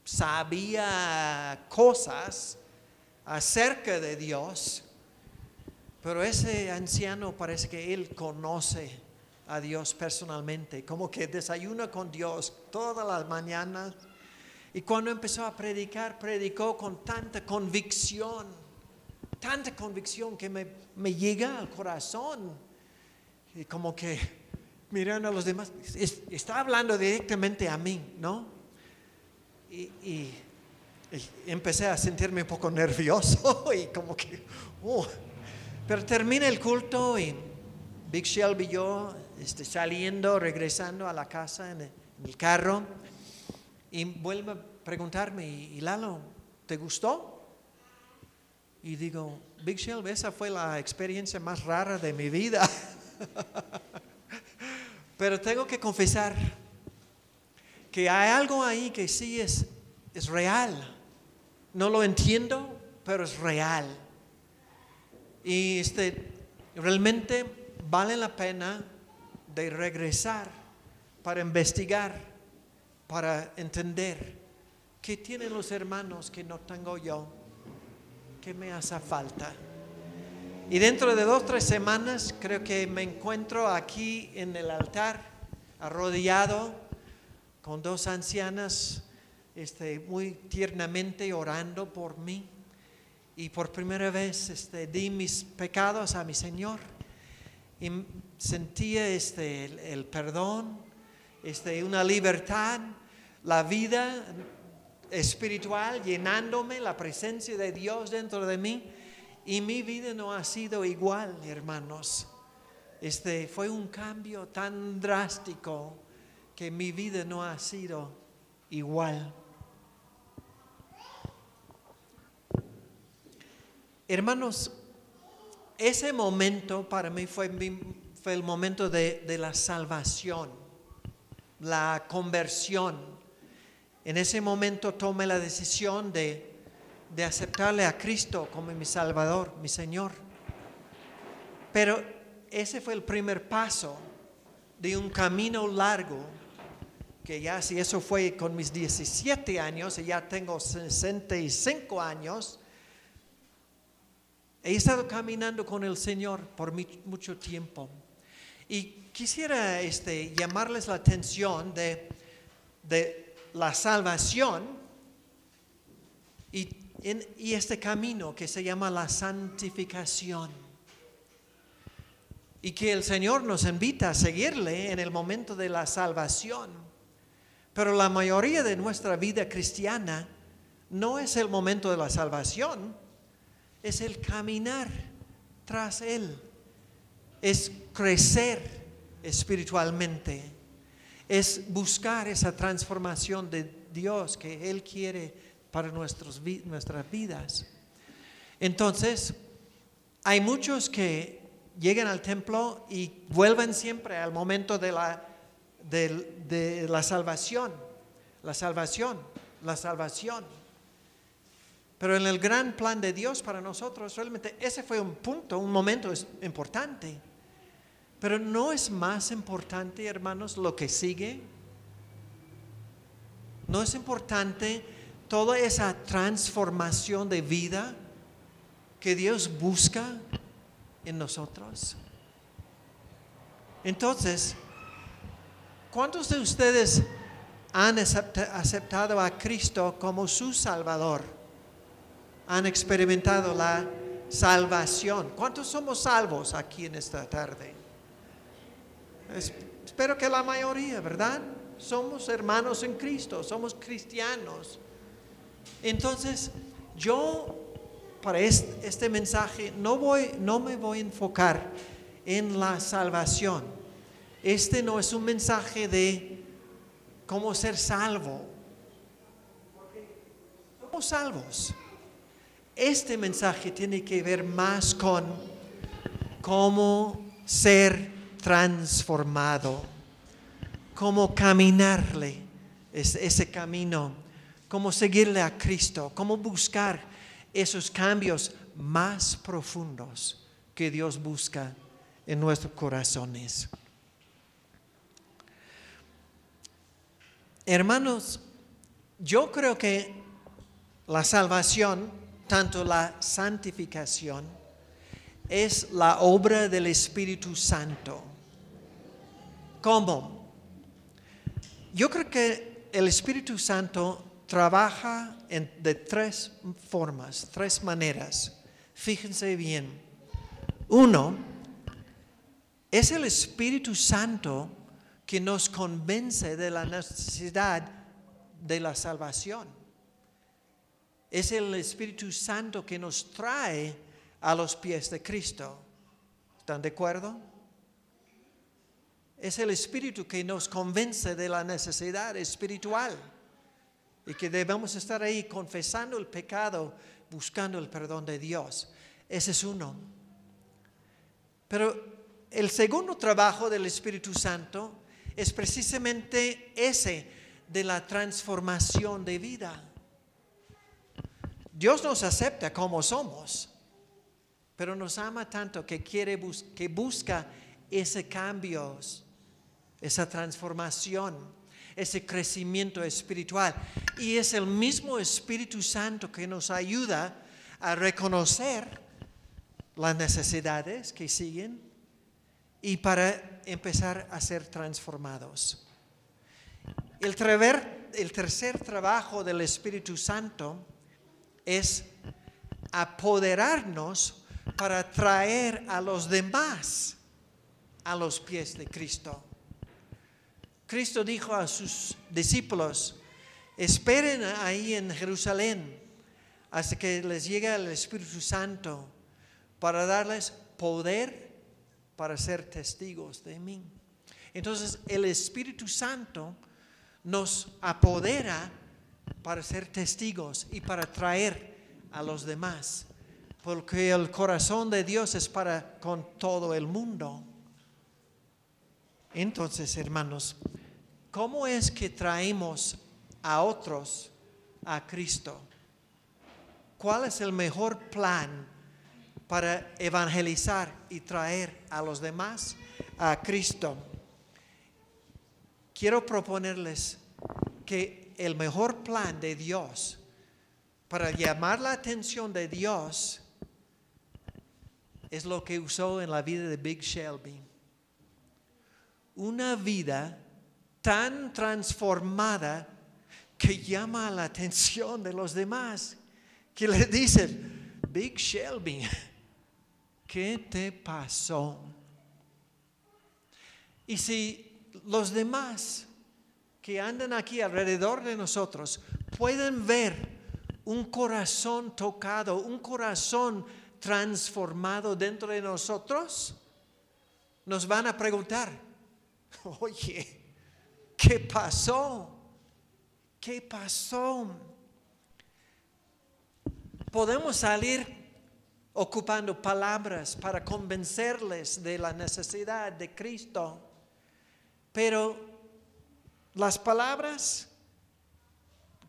sabía cosas acerca de Dios, pero ese anciano parece que él conoce a Dios personalmente, como que desayuna con Dios todas las mañanas. Y cuando empezó a predicar, predicó con tanta convicción, tanta convicción que me, me llega al corazón. Y como que mirando a los demás, es- está hablando directamente a mí, ¿no? Y, y- y empecé a sentirme un poco nervioso *laughs* y como que, oh. pero termina el culto y Big Shelby y yo este, saliendo, regresando a la casa en el, carro y vuelve a preguntarme, ¿y Lalo, te gustó? Y digo, Big Shelby, esa fue la experiencia más rara de mi vida. *laughs* Pero tengo que confesar que hay algo ahí que sí es, es real. No lo entiendo, pero es real. Y este, realmente vale la pena de regresar para investigar, para entender qué tienen los hermanos que no tengo yo, qué me hace falta. Y dentro de dos, tres semanas creo que me encuentro aquí en el altar, arrodillado, con dos ancianas, este, muy tiernamente orando por mí. Y por primera vez este, di mis pecados a mi Señor. Y sentía este, el, perdón, este, una libertad, la vida espiritual llenándome, la presencia de Dios dentro de mí. Y mi vida no ha sido igual, hermanos. Este fue un cambio tan drástico que mi vida no ha sido igual. Hermanos, ese momento para mí fue, fue el momento de, la salvación, la conversión. En ese momento tomé la decisión de de aceptarle a Cristo como mi Salvador, mi Señor. Pero ese fue el primer paso de un camino largo, que ya si eso fue con mis 17 años y ya tengo 65 años, he estado caminando con el Señor por mucho tiempo. Y quisiera este, llamarles la atención de, de la salvación y y este camino que se llama la santificación. Y que el Señor nos invita a seguirle en el momento de la salvación. Pero la mayoría de nuestra vida cristiana no es el momento de la salvación, es el caminar tras Él, es crecer espiritualmente, es buscar esa transformación de Dios que Él quiere para nuestras vidas. Entonces, hay muchos que llegan al templo y vuelven siempre al momento de la, de, la salvación, la salvación, la salvación. Pero en el gran plan de Dios para nosotros, realmente ese fue un punto, un momento importante. Pero no es más importante, hermanos, lo que sigue. No es importante toda esa transformación de vida que Dios busca en nosotros. Entonces, ¿cuántos de ustedes han aceptado a Cristo como su Salvador? Han experimentado la salvación. ¿Cuántos somos salvos aquí en esta tarde? Espero que la mayoría, ¿verdad? Somos hermanos en Cristo, somos cristianos. Entonces, yo para este, mensaje no, voy, no me voy a enfocar en la salvación. Este no es un mensaje de cómo ser salvo. Somos salvos. Este mensaje tiene que ver más con cómo ser transformado, cómo caminarle ese camino cómo seguirle a Cristo, cómo buscar esos cambios más profundos que Dios busca en nuestros corazones. Hermanos, yo creo que la salvación, tanto la santificación, es la obra del Espíritu Santo. ¿Cómo? Yo creo que el Espíritu Santo trabaja de tres formas, tres maneras. Fíjense bien. Uno, es el Espíritu Santo que nos convence de la necesidad de la salvación. Es el Espíritu Santo que nos trae a los pies de Cristo. ¿Están de acuerdo? Es el Espíritu que nos convence de la necesidad espiritual y que debemos estar ahí confesando el pecado, buscando el perdón de Dios. Ese es uno. Pero el segundo trabajo del Espíritu Santo es precisamente ese de la transformación de vida. Dios nos acepta como somos, pero nos ama tanto que quiere bus- que busca ese cambio, esa transformación, ese crecimiento espiritual. Y es el mismo Espíritu Santo que nos ayuda a reconocer las necesidades que siguen y para empezar a ser transformados. El, tercer trabajo del Espíritu Santo es apoderarnos para traer a los demás a los pies de Cristo. Cristo dijo a sus discípulos, esperen ahí en Jerusalén hasta que les llegue el Espíritu Santo para darles poder para ser testigos de mí. Entonces el Espíritu Santo nos apodera para ser testigos y para traer a los demás, porque el corazón de Dios es para con todo el mundo. Entonces, hermanos, ¿cómo es que traemos a otros a Cristo? ¿Cuál es el mejor plan para evangelizar y traer a los demás a Cristo? Quiero proponerles que el mejor plan de Dios para llamar la atención de Dios es lo que usó en la vida de Big Shelby. Una vida tan transformada que llama la atención de los demás, que le dicen, Big Shelby, ¿qué te pasó? Y si los demás que andan aquí alrededor de nosotros pueden ver un corazón tocado, un corazón transformado dentro de nosotros, nos van a preguntar, oye, ¿qué pasó? ¿Qué pasó? Podemos salir ocupando palabras para convencerles de la necesidad de Cristo, pero las palabras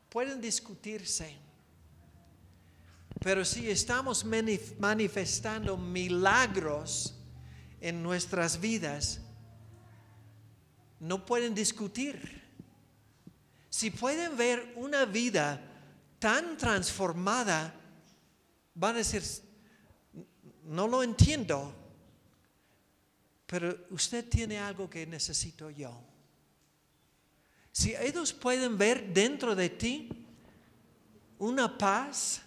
pueden discutirse. Pero si estamos manif- manifestando milagros en nuestras vidas, no pueden discutir. Si pueden ver una vida tan transformada, van a decir, no lo entiendo, pero usted tiene algo que necesito yo. Si ellos pueden ver dentro de ti una paz,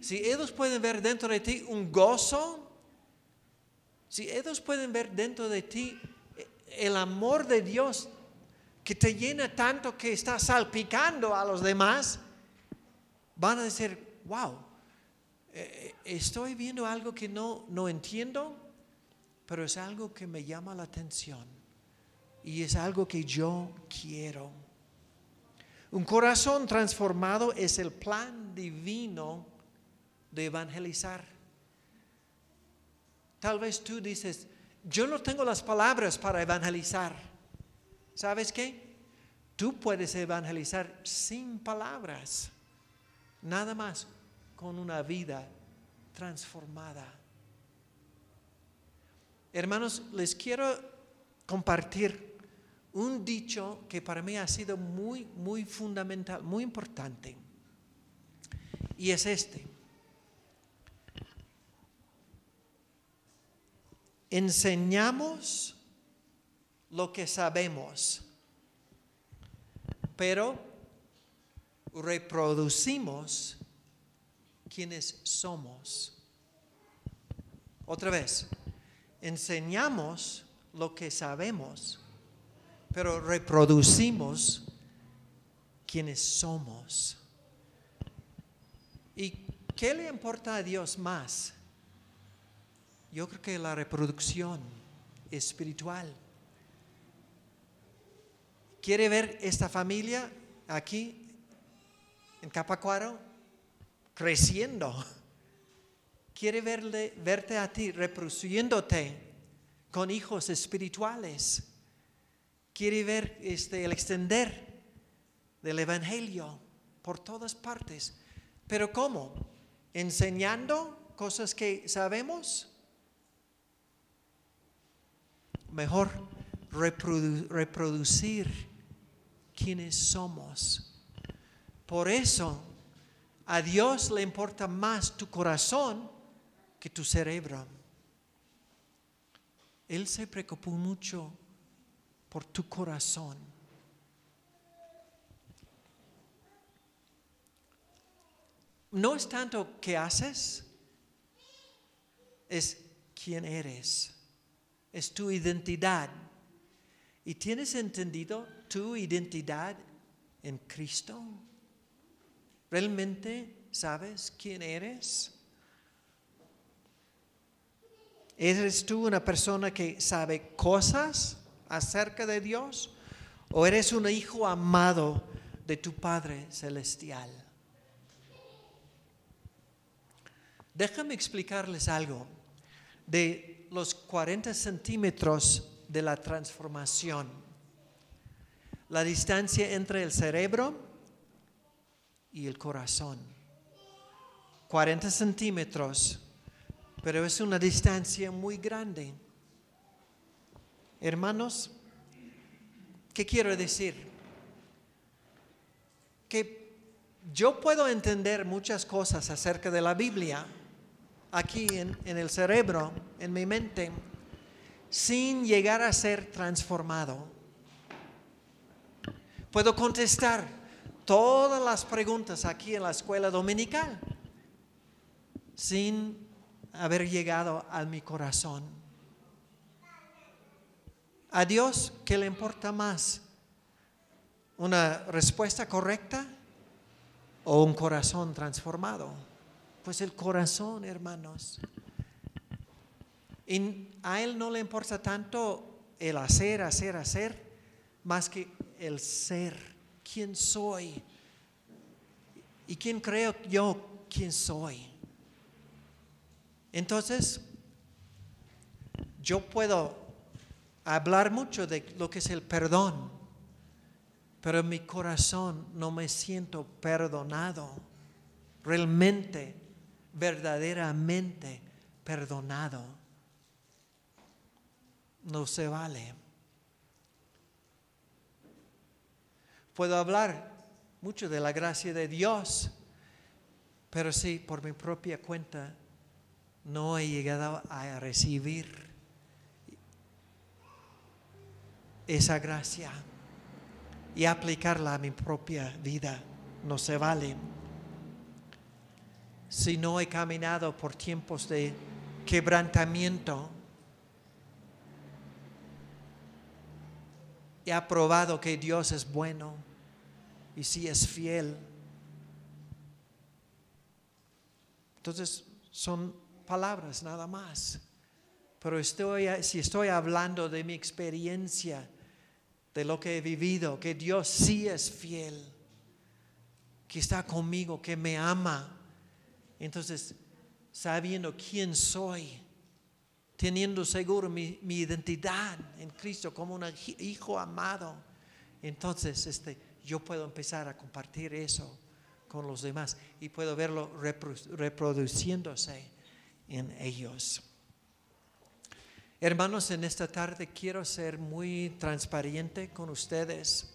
si ellos pueden ver dentro de ti un gozo, si ellos pueden ver dentro de ti el amor de Dios que te llena tanto que está salpicando a los demás, van a decir, wow, eh, estoy viendo algo que no, no entiendo, pero es algo que me llama la atención y es algo que yo quiero. Un corazón transformado es el plan divino de evangelizar. Tal vez tú dices, yo no tengo las palabras para evangelizar. ¿Sabes qué? Tú puedes evangelizar sin palabras, nada más con una vida transformada. Hermanos, les quiero compartir un dicho que para mí ha sido muy, muy fundamental, muy importante. Y es este. Enseñamos lo que sabemos, pero reproducimos quienes somos. Otra vez, enseñamos lo que sabemos, pero reproducimos quienes somos. ¿Y qué le importa a Dios más? Yo creo que la reproducción espiritual. ¿Quiere ver esta familia aquí en Capacuaro creciendo? Quiere verle, verte a ti reproduciéndote con hijos espirituales. Quiere ver este, el extender del Evangelio por todas partes. ¿Pero cómo? ¿Enseñando cosas que sabemos? Mejor reprodu- reproducir quienes somos. Por eso, a Dios le importa más tu corazón que tu cerebro. Él se preocupó mucho por tu corazón. No es tanto qué haces, es quién eres, es tu identidad. ¿Y tienes entendido tu identidad en Cristo? ¿Realmente sabes quién eres? ¿Eres tú una persona que sabe cosas acerca de Dios? ¿O eres un hijo amado de tu Padre Celestial? Déjame explicarles algo de los 40 centímetros de la transformación. La distancia entre el cerebro y el corazón. 40 centímetros, pero es una distancia muy grande. Hermanos, ¿qué quiero decir? Que yo puedo entender muchas cosas acerca de la Biblia aquí en, el cerebro, en mi mente, sin llegar a ser transformado. Puedo contestar todas las preguntas aquí en la escuela dominical sin haber llegado a mi corazón. A Dios, ¿qué le importa más? ¿Una respuesta correcta o un corazón transformado? Pues el corazón, hermanos. Y a Él no le importa tanto el hacer, hacer, hacer, más que el ser, quién soy y quién creo yo quién soy. Entonces, yo puedo hablar mucho de lo que es el perdón, pero en mi corazón no me siento perdonado, realmente, verdaderamente perdonado. No se vale. Puedo hablar mucho de la gracia de Dios, pero si por mi propia cuenta no he llegado a recibir esa gracia y aplicarla a mi propia vida. No se vale. Si no he caminado por tiempos de quebrantamiento, he aprobado que Dios es bueno y si es fiel. Entonces son palabras nada más. Pero estoy, si estoy hablando de mi experiencia, de lo que he vivido, que Dios sí es fiel, que está conmigo, que me ama, entonces sabiendo quién soy, teniendo seguro mi, identidad en Cristo como un hijo amado, entonces este, yo puedo empezar a compartir eso con los demás y puedo verlo reproduciéndose en ellos. Hermanos, en esta tarde quiero ser muy transparente con ustedes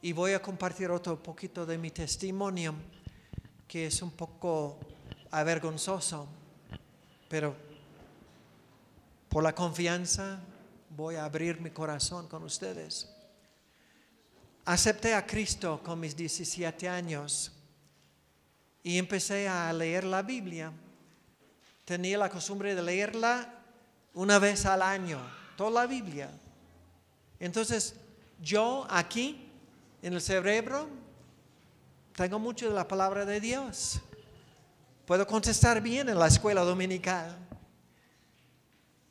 y voy a compartir otro poquito de mi testimonio que es un poco avergonzoso, pero por la confianza voy a abrir mi corazón con ustedes. Acepté a Cristo con mis 17 años y empecé a leer la Biblia. Tenía la costumbre de leerla una vez al año, toda la Biblia. Entonces, yo aquí, en el cerebro, tengo mucho de la palabra de Dios. Puedo contestar bien en la escuela dominical.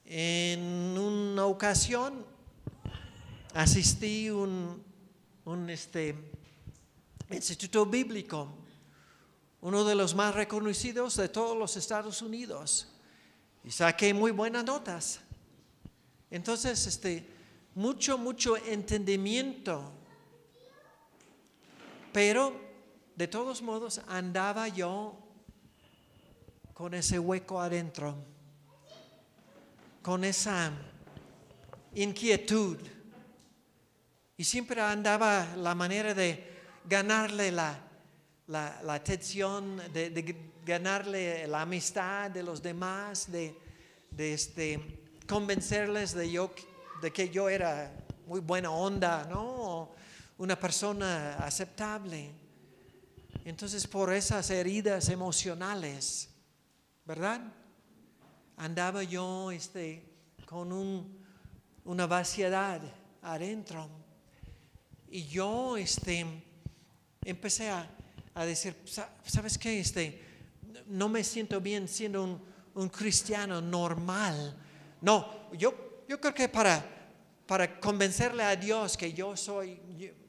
En una ocasión asistí a un, un este, instituto bíblico, uno de los más reconocidos de todos los Estados Unidos, y saqué muy buenas notas. Entonces, este, mucho, mucho entendimiento, pero de todos modos andaba yo con ese hueco adentro, con esa inquietud. Y siempre andaba la manera de ganarle la, la, atención, de, ganarle la amistad de los demás, de, de este, convencerles de, yo, de que yo era muy buena onda, ¿no? Una persona aceptable. Entonces, por esas heridas emocionales, ¿verdad? Andaba yo este, con un, una vaciedad adentro. Y yo este, empecé a, a decir, "Sa- ¿sabes qué? Este, no me siento bien siendo un, un cristiano normal. No, yo, yo creo que para, para convencerle a Dios que yo soy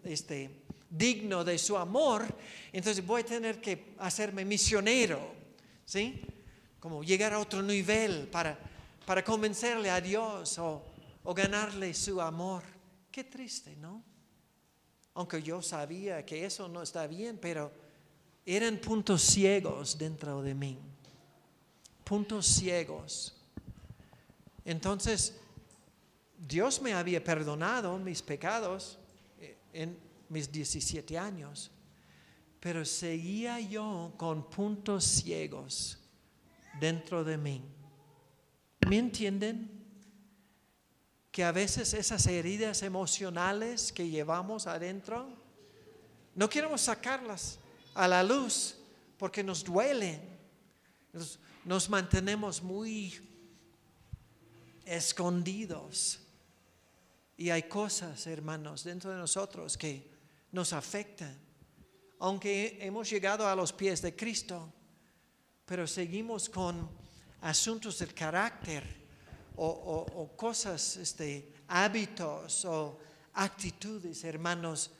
este, digno de su amor, entonces voy a tener que hacerme misionero, ¿sí? Como llegar a otro nivel para, para convencerle a Dios o, o ganarle su amor. Qué triste, ¿no? Aunque yo sabía que eso no está bien, pero eran puntos ciegos dentro de mí. Puntos ciegos. Entonces, Dios me había perdonado mis pecados eh, en mis 17 años, pero seguía yo con puntos ciegos dentro de mí. ¿Me entienden? Que a veces esas heridas emocionales que llevamos adentro, no queremos sacarlas a la luz porque nos duelen. Nos, mantenemos muy escondidos. Y hay cosas, hermanos, dentro de nosotros que nos afectan. Aunque hemos llegado a los pies de Cristo, pero seguimos con asuntos del carácter o, cosas, este, hábitos o actitudes, hermanos,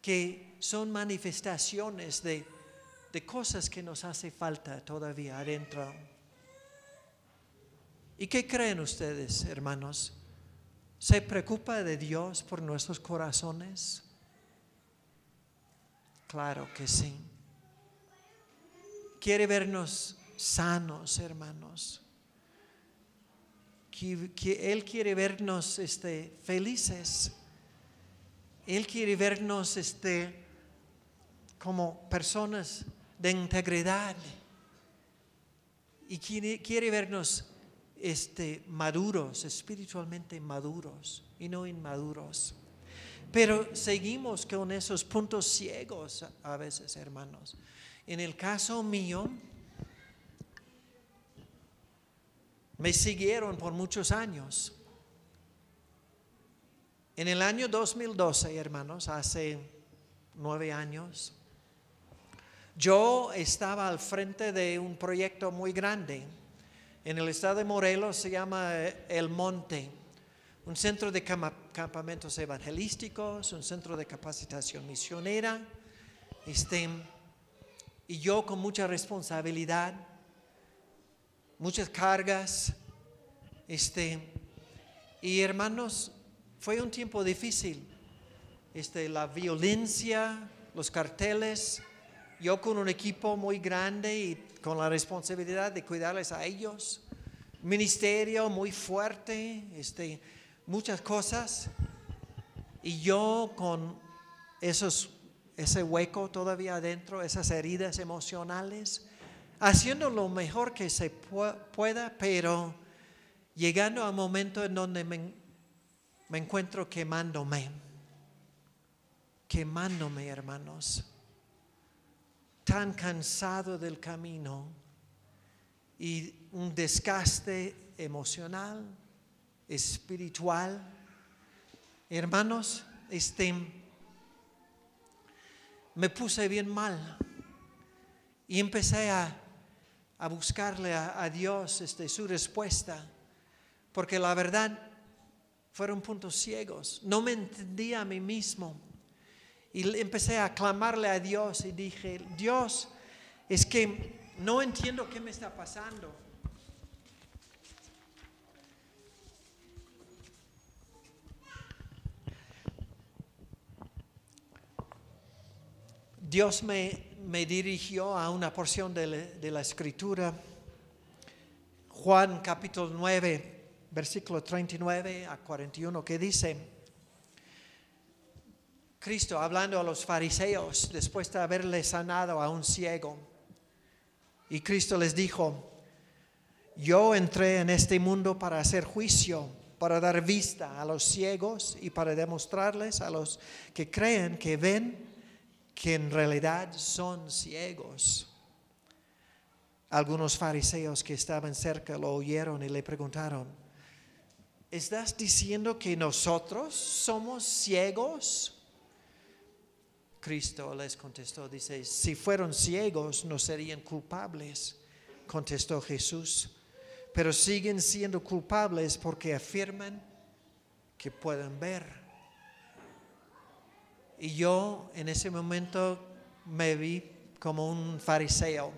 que son manifestaciones de, de cosas que nos hace falta todavía adentro. ¿Y qué creen ustedes, hermanos? ¿Se preocupa de Dios por nuestros corazones? Claro que sí. Quiere vernos sanos, hermanos. Que- Él quiere vernos este, felices. Él quiere vernos este, como personas de integridad. Y quiere, quiere vernos este, maduros, espiritualmente maduros y no inmaduros. Pero seguimos con esos puntos ciegos a- veces, hermanos. En el caso mío, me siguieron por muchos años. En el año 2012, hermanos, hace nueve años, yo estaba al frente de un proyecto muy grande. En el estado de Morelos se llama eh, El Monte, un centro de campamentos evangelísticos, un centro de capacitación misionera. Este, y yo con mucha responsabilidad, muchas cargas. Este, y hermanos, fue un tiempo difícil. Este, la violencia, los carteles, yo con un equipo muy grande y con la responsabilidad de cuidarles a ellos, ministerio muy fuerte, este, muchas cosas, y yo con esos, ese hueco todavía adentro, esas heridas emocionales, haciendo lo mejor que se pu- pueda, pero llegando a un momento en donde me, me encuentro quemándome, quemándome, hermanos, tan cansado del camino y un desgaste emocional, espiritual. Hermanos, este, me puse bien mal y empecé a, a buscarle a, Dios este, su respuesta, porque la verdad fueron puntos ciegos. No me entendía a mí mismo. Y empecé a clamarle a Dios y dije, Dios, es que no entiendo qué me está pasando. Dios me, me dirigió a una porción de la, de la escritura, Juan capítulo 9, versículo 39 a 41, que dice, Cristo hablando a los fariseos después de haberle sanado a un ciego, y Cristo les dijo, yo entré en este mundo para hacer juicio, para dar vista a los ciegos y para demostrarles a los que creen que ven que en realidad son ciegos. Algunos fariseos que estaban cerca lo oyeron y le preguntaron, ¿estás diciendo que nosotros somos ciegos? Cristo les contestó, dice, si fueron ciegos no serían culpables, contestó Jesús, pero siguen siendo culpables porque afirman que pueden ver. Y yo en ese momento me vi como un fariseo,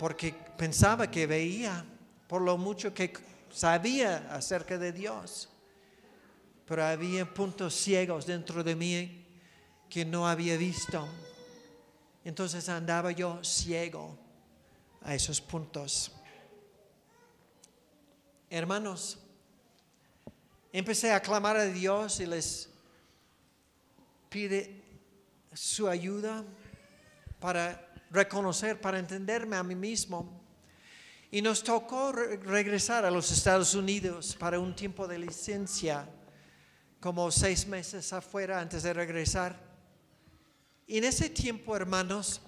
porque pensaba que veía por lo mucho que sabía acerca de Dios, pero había puntos ciegos dentro de mí que no había visto. Entonces andaba yo ciego a esos puntos. Hermanos, empecé a clamar a Dios y les pide su ayuda para reconocer, para entenderme a mí mismo. Y nos tocó re- regresar a los Estados Unidos para un tiempo de licencia, como seis meses afuera antes de regresar. Y en ese tiempo, hermanos,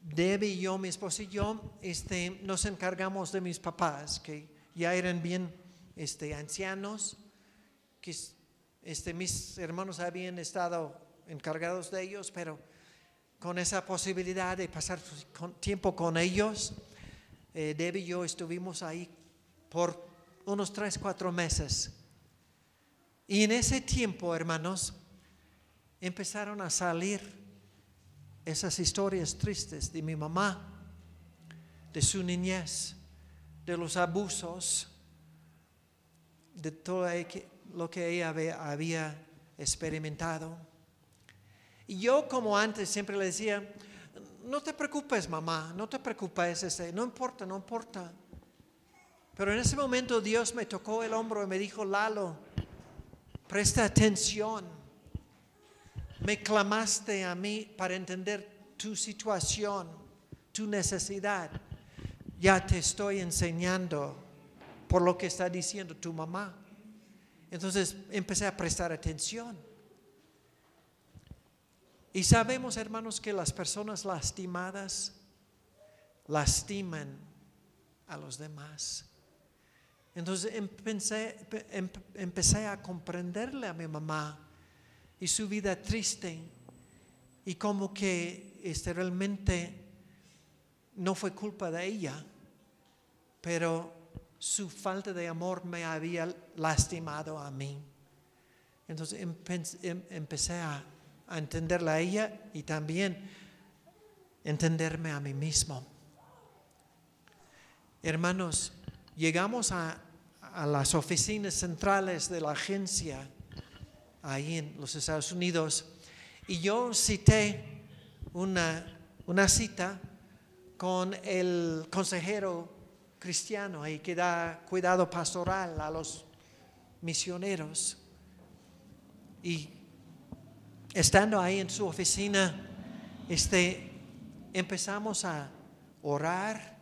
Debbie y yo, mi esposa y yo, este, nos encargamos de mis papás, que ya eran bien este, ancianos, que este, mis hermanos habían estado encargados de ellos, pero con esa posibilidad de pasar tiempo con ellos, eh, Debbie y yo estuvimos ahí por unos tres, cuatro meses. Y en ese tiempo, hermanos, empezaron a salir esas historias tristes de mi mamá, de su niñez, de los abusos, de todo e- lo que ella había, experimentado. Y yo como antes siempre le decía, no te preocupes mamá, no te preocupes, este, no importa, no importa. Pero en ese momento Dios me tocó el hombro y me dijo, Lalo, presta atención me clamaste a mí para entender tu situación, tu necesidad. Ya te estoy enseñando por lo que está diciendo tu mamá. Entonces empecé a prestar atención. Y sabemos, hermanos, que las personas lastimadas lastiman a los demás. Entonces empecé, em- empecé a comprenderle a mi mamá y su vida triste y como que este realmente no fue culpa de ella, pero su falta de amor me había lastimado a mí. Entonces em- empecé a, entenderla a ella y también entenderme a mí mismo. Hermanos, llegamos a, las oficinas centrales de la agencia ahí en los Estados Unidos y yo cité una cita con el consejero cristiano ahí que da cuidado pastoral a los misioneros. Y estando ahí en su oficina, este, empezamos a orar,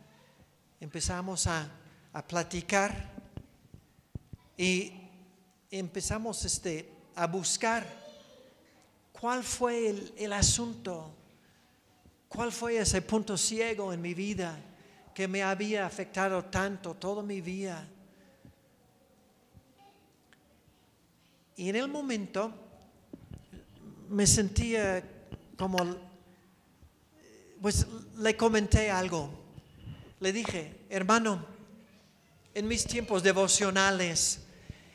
empezamos a, a platicar y empezamos este, a buscar cuál fue el, el asunto, cuál fue ese punto ciego en mi vida que me había afectado tanto toda mi vida. Y en el momento me sentía como, pues le comenté algo. Le dije, hermano, en mis tiempos devocionales,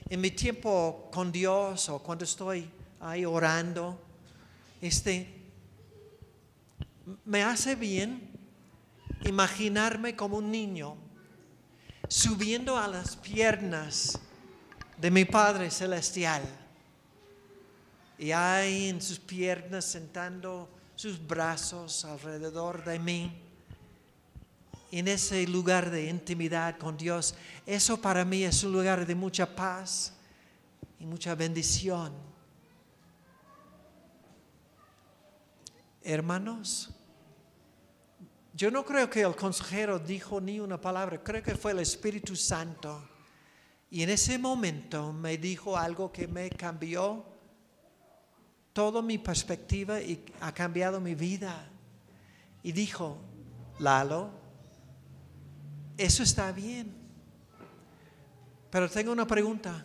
en mi tiempo con Dios o cuando estoy ahí orando, este, me hace bien imaginarme como un niño subiendo a las piernas de mi Padre Celestial y ahí en sus piernas sentando sus brazos alrededor de mí, en ese lugar de intimidad con Dios, eso para mí es un lugar de mucha paz y mucha bendición. Hermanos, yo no creo que el consejero dijo ni una palabra, creo que fue el Espíritu Santo. Y en ese momento me dijo algo que me cambió toda mi perspectiva y ha cambiado mi vida. Y dijo, Lalo, eso está bien. Pero tengo una pregunta.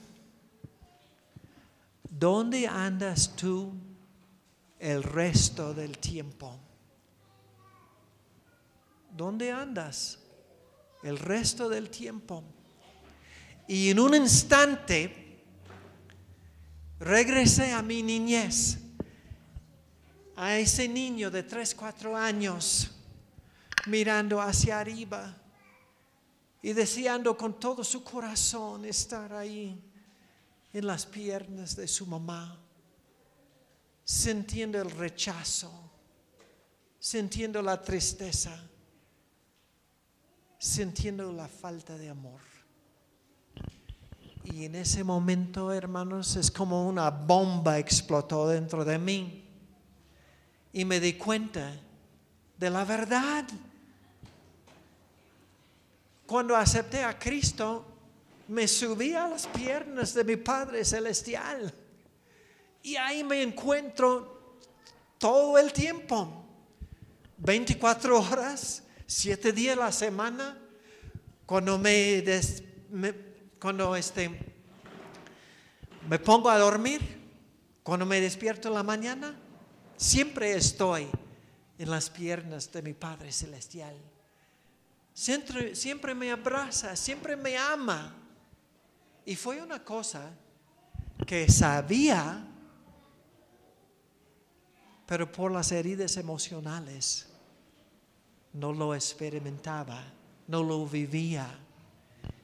¿Dónde andas tú el resto del tiempo? ¿Dónde andas el resto del tiempo? Y en un instante regresé a mi niñez, a ese niño de 3, 4 años, mirando hacia arriba y deseando con todo su corazón estar ahí en las piernas de su mamá, sintiendo el rechazo, sintiendo la tristeza sintiendo la falta de amor. Y en ese momento, hermanos, es como una bomba explotó dentro de mí. Y me di cuenta de la verdad. Cuando acepté a Cristo, me subí a las piernas de mi Padre Celestial. Y ahí me encuentro todo el tiempo. 24 horas siete días a la semana, cuando me, cuando este, me pongo a dormir, cuando me despierto en la mañana, siempre estoy en las piernas de mi Padre Celestial. Siempre, siempre me abraza, siempre me ama. Y fue una cosa que sabía, pero por las heridas emocionales no lo experimentaba, no lo vivía.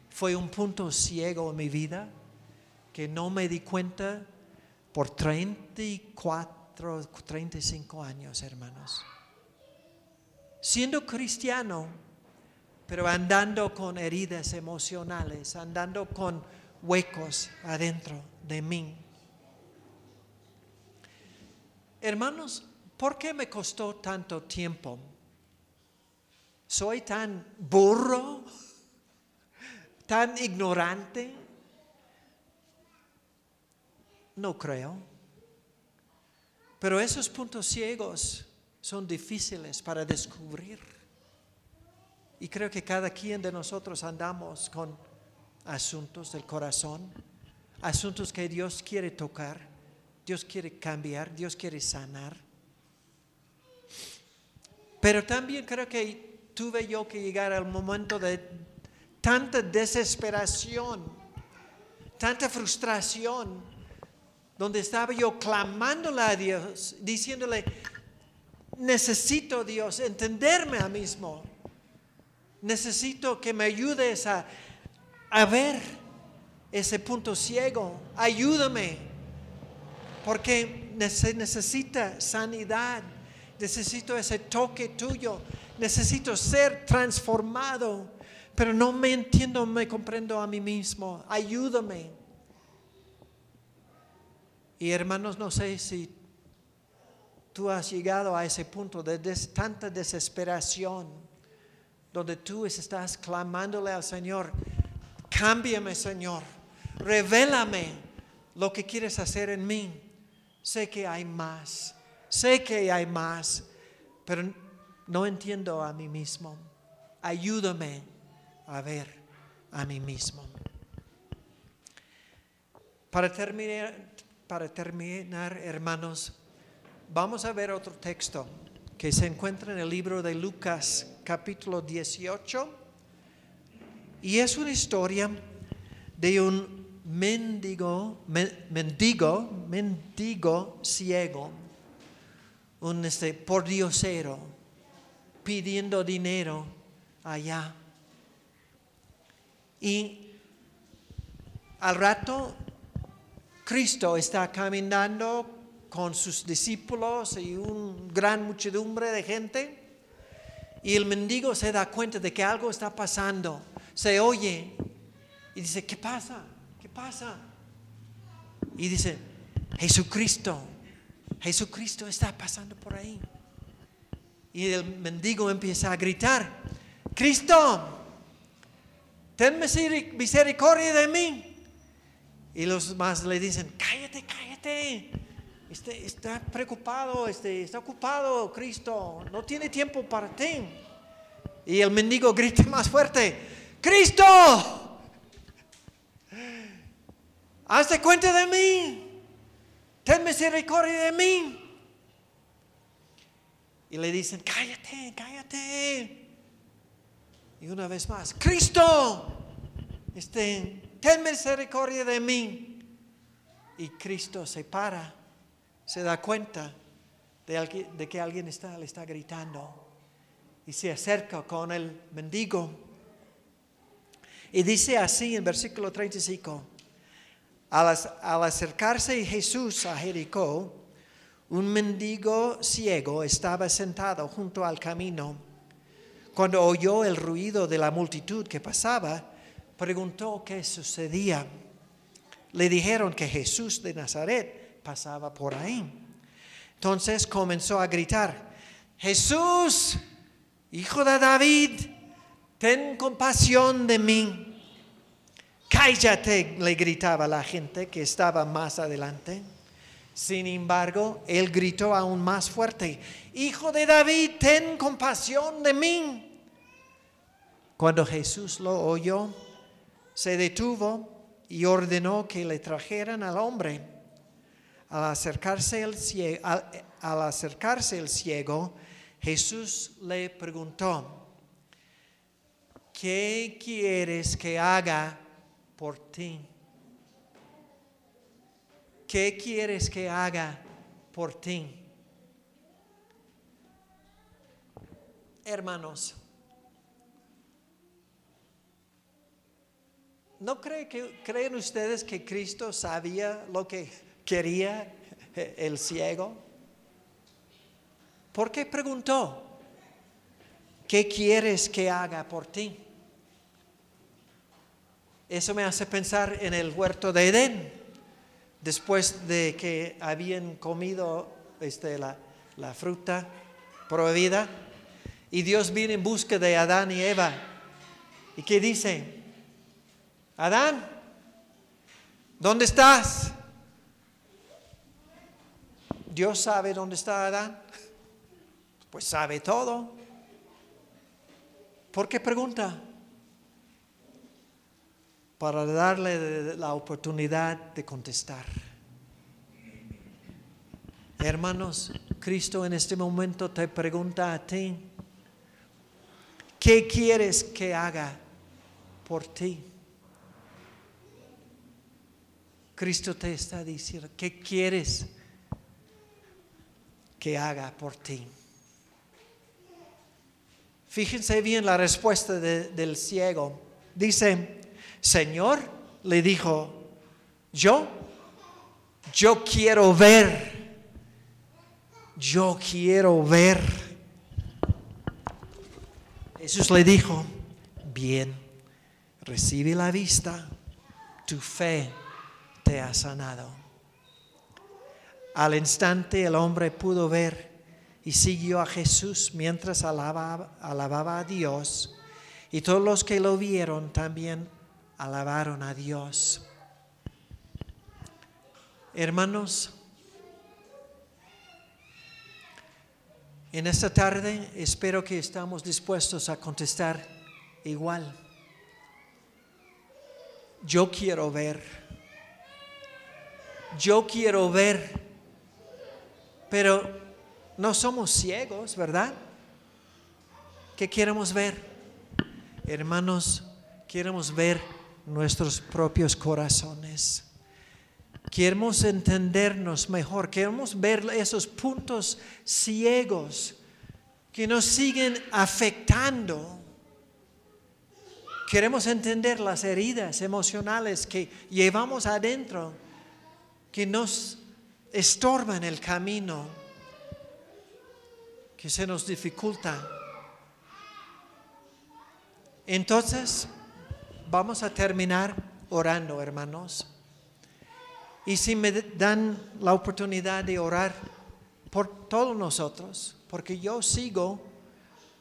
Fue un punto ciego en mi vida que no me di cuenta por 34, 35 años, hermanos. Siendo cristiano, pero andando con heridas emocionales, andando con huecos adentro de mí. Hermanos, ¿por qué me costó tanto tiempo? ¿Soy tan burro? ¿Tan ignorante? No creo. Pero esos puntos ciegos son difíciles para descubrir. Y creo que cada quien de nosotros andamos con asuntos del corazón, asuntos que Dios quiere tocar, Dios quiere cambiar, Dios quiere sanar. Pero también creo que tuve yo que llegar al momento de tanta desesperación, tanta frustración, donde estaba yo clamándole a Dios, diciéndole, necesito Dios entenderme a mismo, necesito que me ayudes a, a ver ese punto ciego, ayúdame, porque necesita sanidad, necesito ese toque tuyo necesito ser transformado, pero no me entiendo, me comprendo a mí mismo. Ayúdame. Y hermanos, no sé si tú has llegado a ese punto de tanta desesperación, donde tú estás clamándole al Señor, cámbiame Señor, revélame lo que quieres hacer en mí. Sé que hay más, sé que hay más, pero no entiendo a mí mismo. Ayúdame a ver a mí mismo. Para terminar, hermanos, vamos a ver otro texto que se encuentra en el libro de Lucas capítulo 18 y es una historia de un mendigo, mendigo, mendigo ciego, un este, pordiosero pidiendo dinero allá. Y al rato Cristo está caminando con sus discípulos y una gran muchedumbre de gente. Y el mendigo se da cuenta de que algo está pasando. Se oye y dice, ¿qué pasa? ¿Qué pasa? Y dice, Jesucristo, Jesucristo está pasando por ahí. Y el mendigo empieza a gritar, Cristo, ten misericordia de mí. Y los más le dicen, cállate, cállate. Este, está preocupado, este, está ocupado, Cristo. No tiene tiempo para ti. Y el mendigo grita más fuerte, Cristo, hazte cuenta de mí. Ten misericordia de mí. Y le dicen, cállate, cállate. Y una vez más, Cristo, este, ten misericordia de mí. Y Cristo se para, se da cuenta de, de que alguien está, le está gritando. Y se acerca con el mendigo. Y dice así en versículo 35. Al, al acercarse Jesús a Jericó, un mendigo ciego estaba sentado junto al camino cuando oyó el ruido de la multitud que pasaba, preguntó qué sucedía. Le dijeron que Jesús de Nazaret pasaba por ahí. Entonces comenzó a gritar, Jesús, hijo de David, ten compasión de mí. Cállate, le gritaba la gente que estaba más adelante. Sin embargo, él gritó aún más fuerte, Hijo de David, ten compasión de mí. Cuando Jesús lo oyó, se detuvo y ordenó que le trajeran al hombre. Al acercarse el ciego, al acercarse el ciego Jesús le preguntó, ¿qué quieres que haga por ti? ¿Qué quieres que haga por ti? Hermanos, ¿no que, creen ustedes que Cristo sabía lo que quería el ciego? ¿Por qué preguntó? ¿Qué quieres que haga por ti? Eso me hace pensar en el huerto de Edén después de que habían comido este, la, la fruta prohibida, y Dios viene en busca de Adán y Eva. ¿Y qué dice? Adán, ¿dónde estás? Dios sabe dónde está Adán. Pues sabe todo. ¿Por qué pregunta? Para darle la oportunidad de contestar. Hermanos, Cristo en este momento te pregunta a ti, ¿qué quieres que haga por ti? Cristo te está diciendo, ¿qué quieres que haga por ti? Fíjense bien la respuesta del ciego. Dice, Señor, le dijo, yo, yo quiero ver, yo quiero ver. Jesús le dijo, bien, recibe la vista, tu fe te ha sanado. Al instante el hombre pudo ver y siguió a Jesús mientras alababa, alababa a Dios. Y todos los que lo vieron también alabaron a Dios. Hermanos, en esta tarde espero que estamos dispuestos a contestar igual. Yo quiero ver. Yo quiero ver. Pero no somos ciegos, ¿verdad? ¿Qué queremos ver? Hermanos, queremos ver nuestros propios corazones. Queremos entendernos mejor, queremos ver esos puntos ciegos que nos siguen afectando. Queremos entender las heridas emocionales que llevamos adentro, que nos estorba en el camino, que se nos dificulta. Entonces, vamos a terminar orando, hermanos. Y si me dan la oportunidad de orar por todos nosotros, porque yo sigo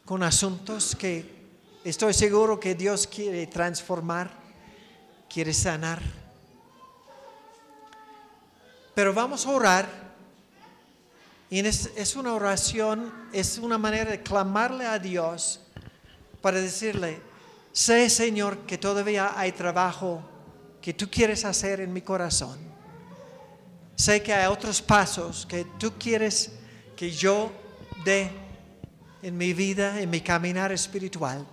con asuntos que estoy seguro que Dios quiere transformar, quiere sanar. Pero vamos a orar. Y es, una oración, es una manera de clamarle a Dios para decirle, sé Señor que todavía hay trabajo que tú quieres hacer en mi corazón. Sé que hay otros pasos que tú quieres que yo dé en mi vida, en mi caminar espiritual.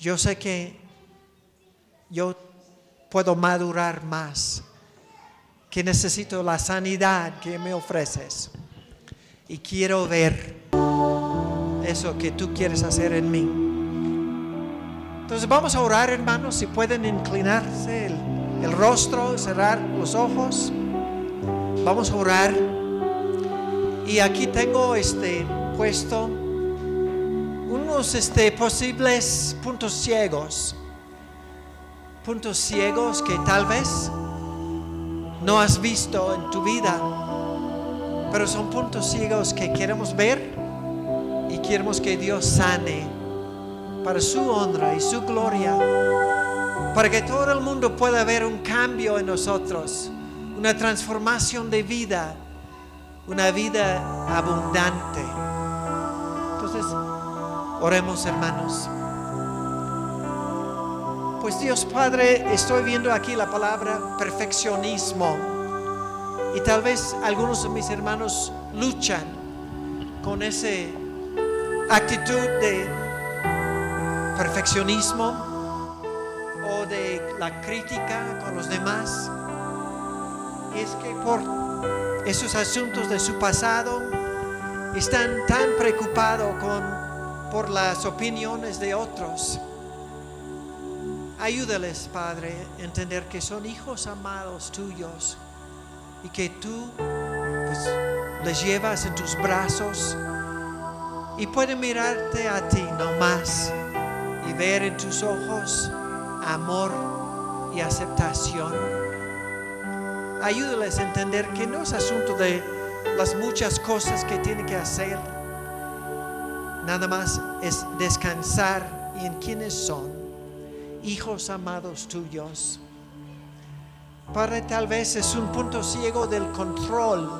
Yo sé que yo puedo madurar más que necesito la sanidad que me ofreces. Y quiero ver eso que tú quieres hacer en mí. Entonces vamos a orar, hermanos, si pueden inclinarse el, rostro, cerrar los ojos. Vamos a orar. Y aquí tengo este puesto unos este, posibles puntos ciegos. Puntos ciegos que tal vez no has visto en tu vida, pero son puntos ciegos que queremos ver y queremos que Dios sane para su honra y su gloria, para que todo el mundo pueda ver un cambio en nosotros, una transformación de vida, una vida abundante. Entonces, oremos hermanos. Pues Dios Padre, estoy viendo aquí la palabra perfeccionismo. Y tal vez algunos de mis hermanos luchan con esa actitud de perfeccionismo o de la crítica con los demás. Y es que por esos asuntos de su pasado están tan preocupados con, por las opiniones de otros. Ayúdales, Padre, a entender que son hijos amados tuyos y que tú pues, les llevas en tus brazos y pueden mirarte a ti nomás ver en tus ojos amor y aceptación. Ayúdales a entender que no es asunto de las muchas cosas que tienen que hacer, nada más es descansar en quienes son hijos amados tuyos. Padre, tal vez es un punto ciego del control,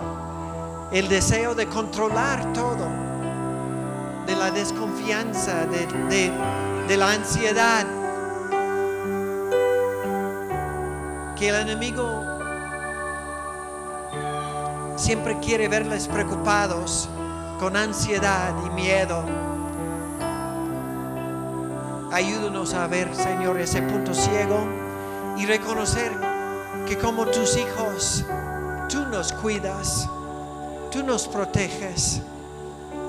el deseo de controlar todo, de la desconfianza, de, de, de la ansiedad, que el enemigo siempre quiere verles preocupados, con ansiedad y miedo. Ayúdanos a ver, Señor, ese punto ciego y reconocer que como tus hijos, tú nos cuidas, tú nos proteges,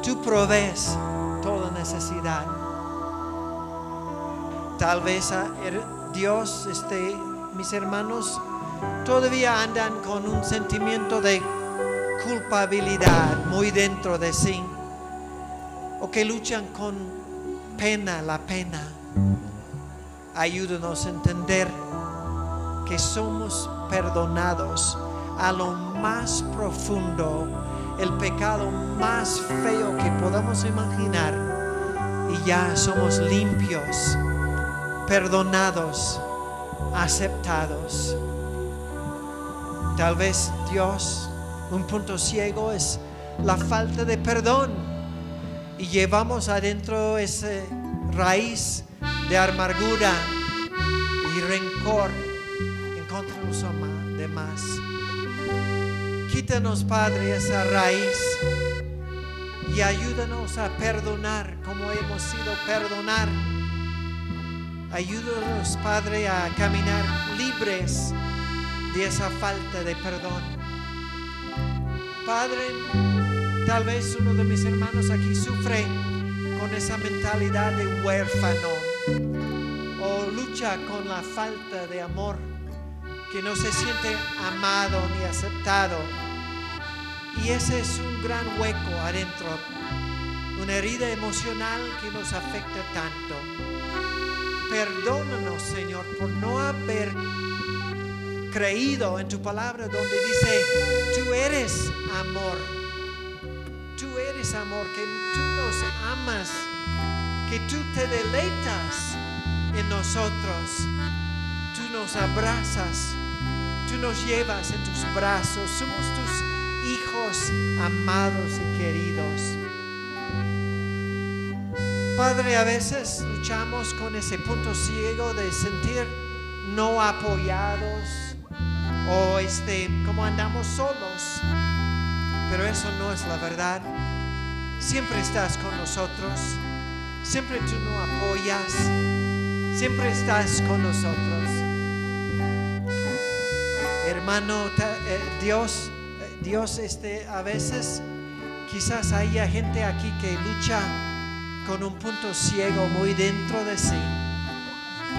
tú provees toda necesidad. Tal vez er- Dios, este, mis hermanos, todavía andan con un sentimiento de culpabilidad muy dentro de sí, o que luchan con pena, la pena. Ayúdanos a entender que somos perdonados a lo más profundo, el pecado más feo que podamos imaginar, y ya somos limpios, perdonados, aceptados. Tal vez Dios, un punto ciego es la falta de perdón y llevamos adentro esa raíz de amargura y rencor en contra de los demás. Quítanos, Padre, esa raíz y ayúdanos a perdonar como hemos sido perdonar. Ayúdanos, Padre, a caminar libres de esa falta de perdón. Padre, tal vez uno de mis hermanos aquí sufre con esa mentalidad de huérfano o lucha con la falta de amor que no se siente amado ni aceptado. Y ese es un gran hueco adentro, una herida emocional que nos afecta tanto. Perdónanos, Señor, por no haber creído en tu palabra donde dice, tú eres amor, tú eres amor, que tú nos amas, que tú te deleitas en nosotros, tú nos abrazas, tú nos llevas en tus brazos, somos tus hijos amados y queridos. Padre, a veces luchamos con ese punto ciego de sentir no apoyados o este como andamos solos. Pero eso no es la verdad. Siempre estás con nosotros. Siempre tú no apoyas. Siempre estás con nosotros. Hermano, eh, Dios, eh, Dios, este, a veces quizás haya gente aquí que lucha con un punto ciego muy dentro de sí,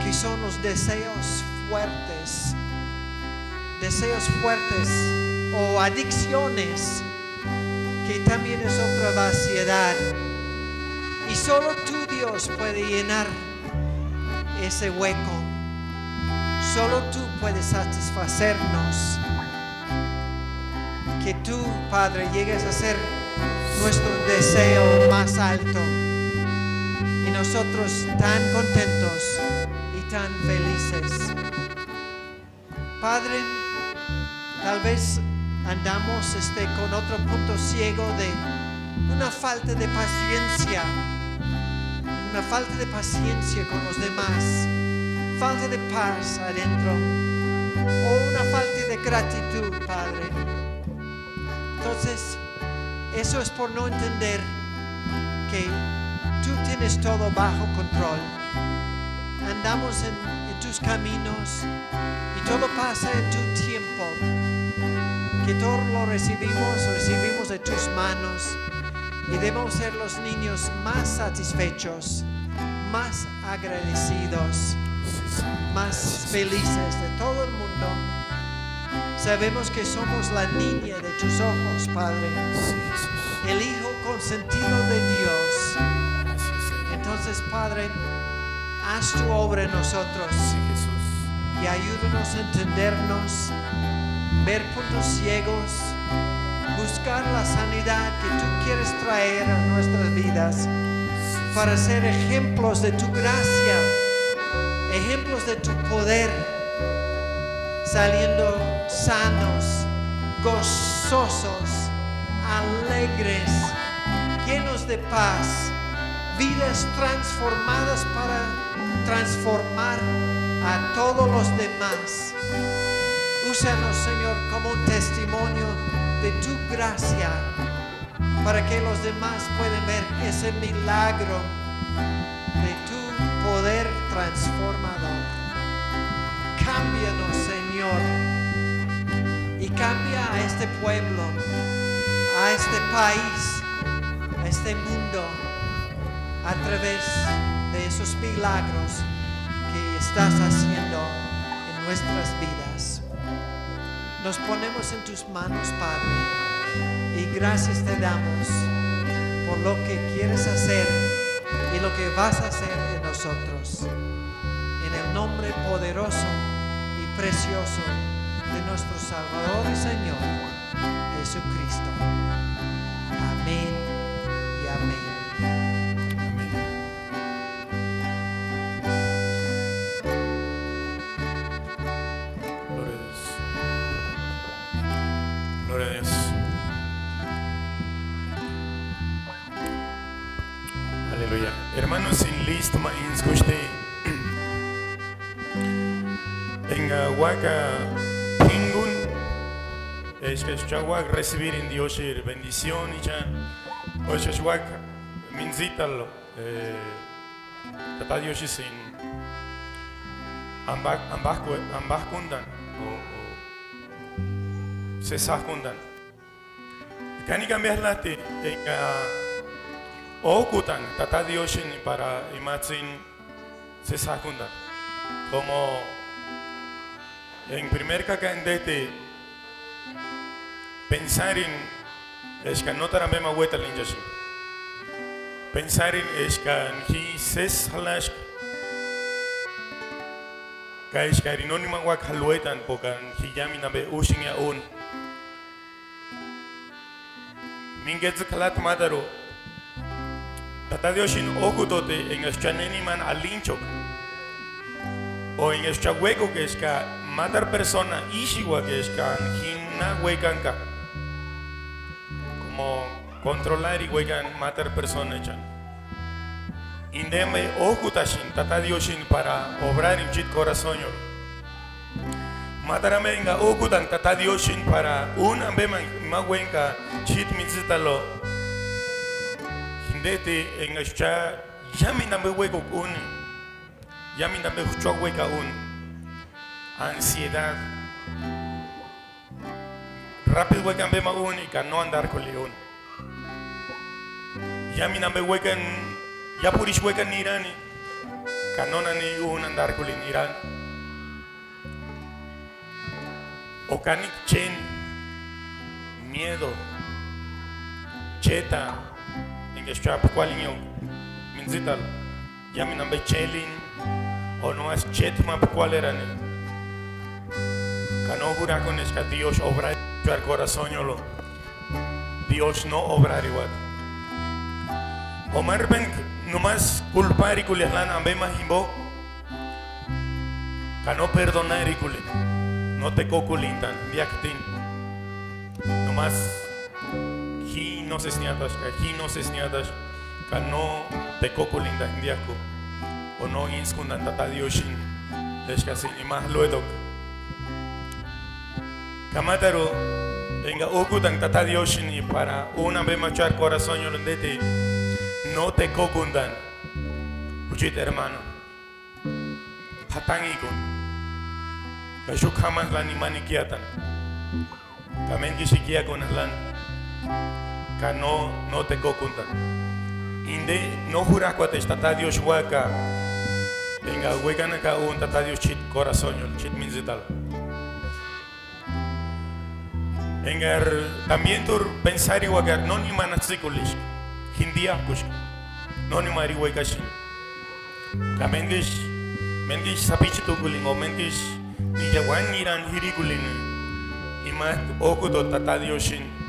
que son los deseos fuertes, deseos fuertes o adicciones, que también es otra vaciedad. Y solo tú, Dios, puede llenar ese hueco. Solo tú puedes satisfacernos. Que tú, Padre, llegues a ser nuestro deseo más alto. Nosotros tan contentos y tan felices. Padre, tal vez andamos este, con otro punto ciego de una falta de paciencia, una falta de paciencia con los demás, falta de paz adentro o una falta de gratitud, Padre. Entonces, eso es por no entender que tú tienes todo bajo control. Andamos en, tus caminos y todo pasa en tu tiempo. Que todo lo recibimos, recibimos de tus manos y debemos ser los niños más satisfechos, más agradecidos, más felices de todo el mundo. Sabemos que somos la niña de tus ojos, Padre, el Hijo consentido de Dios. Entonces, Padre, haz tu obra en nosotros. Y ayúdanos a entendernos, ver puntos ciegos, buscar la sanidad que tú quieres traer a nuestras vidas para ser ejemplos de tu gracia, ejemplos de tu poder, saliendo sanos, gozosos, alegres, llenos de paz, vidas transformadas para transformar a todos los demás. Úsanos, Señor, como un testimonio de tu gracia para que los demás puedan ver ese milagro de tu poder transformador. Cámbianos, Señor, y cambia a este pueblo, a este país, a este mundo, a través de esos milagros que estás haciendo en nuestras vidas. Nos ponemos en tus manos, Padre, y gracias te damos por lo que quieres hacer y lo que vas a hacer en nosotros. En el nombre poderoso y precioso de nuestro Salvador y Señor, Jesucristo. Aleluya. Hermanos en list ma inskushte. Enga waka pingun. Es que chawak recibir en Dios bendición y ya. Oye chawak minzítalo. Eh, tata Dios sin ambak kundan sesah kundan kani cambiar la te tenga okutan tata dioshin para imatsin sesah kundan como En primer cacandete, pensar en es que no tarambe ma weta linjashi. Pensar en es que hi ses halash ka es que no ni ma wak halwetan pokan hi yami na be ushin ya un. Mingetz kalat madaro. Tata Dioshin okutote en eschaneni man alinchok. O en este hueco que es que matar persona ishiwa que es que hina huecanca como controlar y huecan matar persona chan. Indeme okutashin tata dioshin para obrar en chit corazón yo. Matar amenga okutan tata dioshin para un ambema ma huenca chit mitzitalo hindete en este yami nambe hueco un ya mi nombre es hueca un ansiedad. Rápido hueca y que no andar con león. Ya mi nombre hueca en ya purish hueca Irán que no ni un andar con Irán. O canik chen miedo cheta cualin yo minzital ya mi nombre chelin o no es chet ma cuál era ne cano jura con es que Dios obra el corazón yo lo Dios no obra igual. Omar ben no más culpar y culiaslan ambe más himbo cano perdonar y no te coculintan diactin no más no se sniatas hi no se sniatas cano te coculintan diaco o no inskundan tata dioshin deshkasin imah luedok kamataro venga okutan tata dioshin y para una vez machar corazón yolondete no te cokundan uchit hermano. Hatangigo kashuk jamás lan imani kiatan kamen kisikia con lan ka no te cokundan inde no jura cuate tata dios huaca venga huecan acá un tata dios chit corazón yol chit minzital venga también tur pensar y huacar no ni manatsikulish hindia kush no ni mari huecashi kamengish mengish sapichi tukulin o mengish ni jawan niran okuto tata dioshin o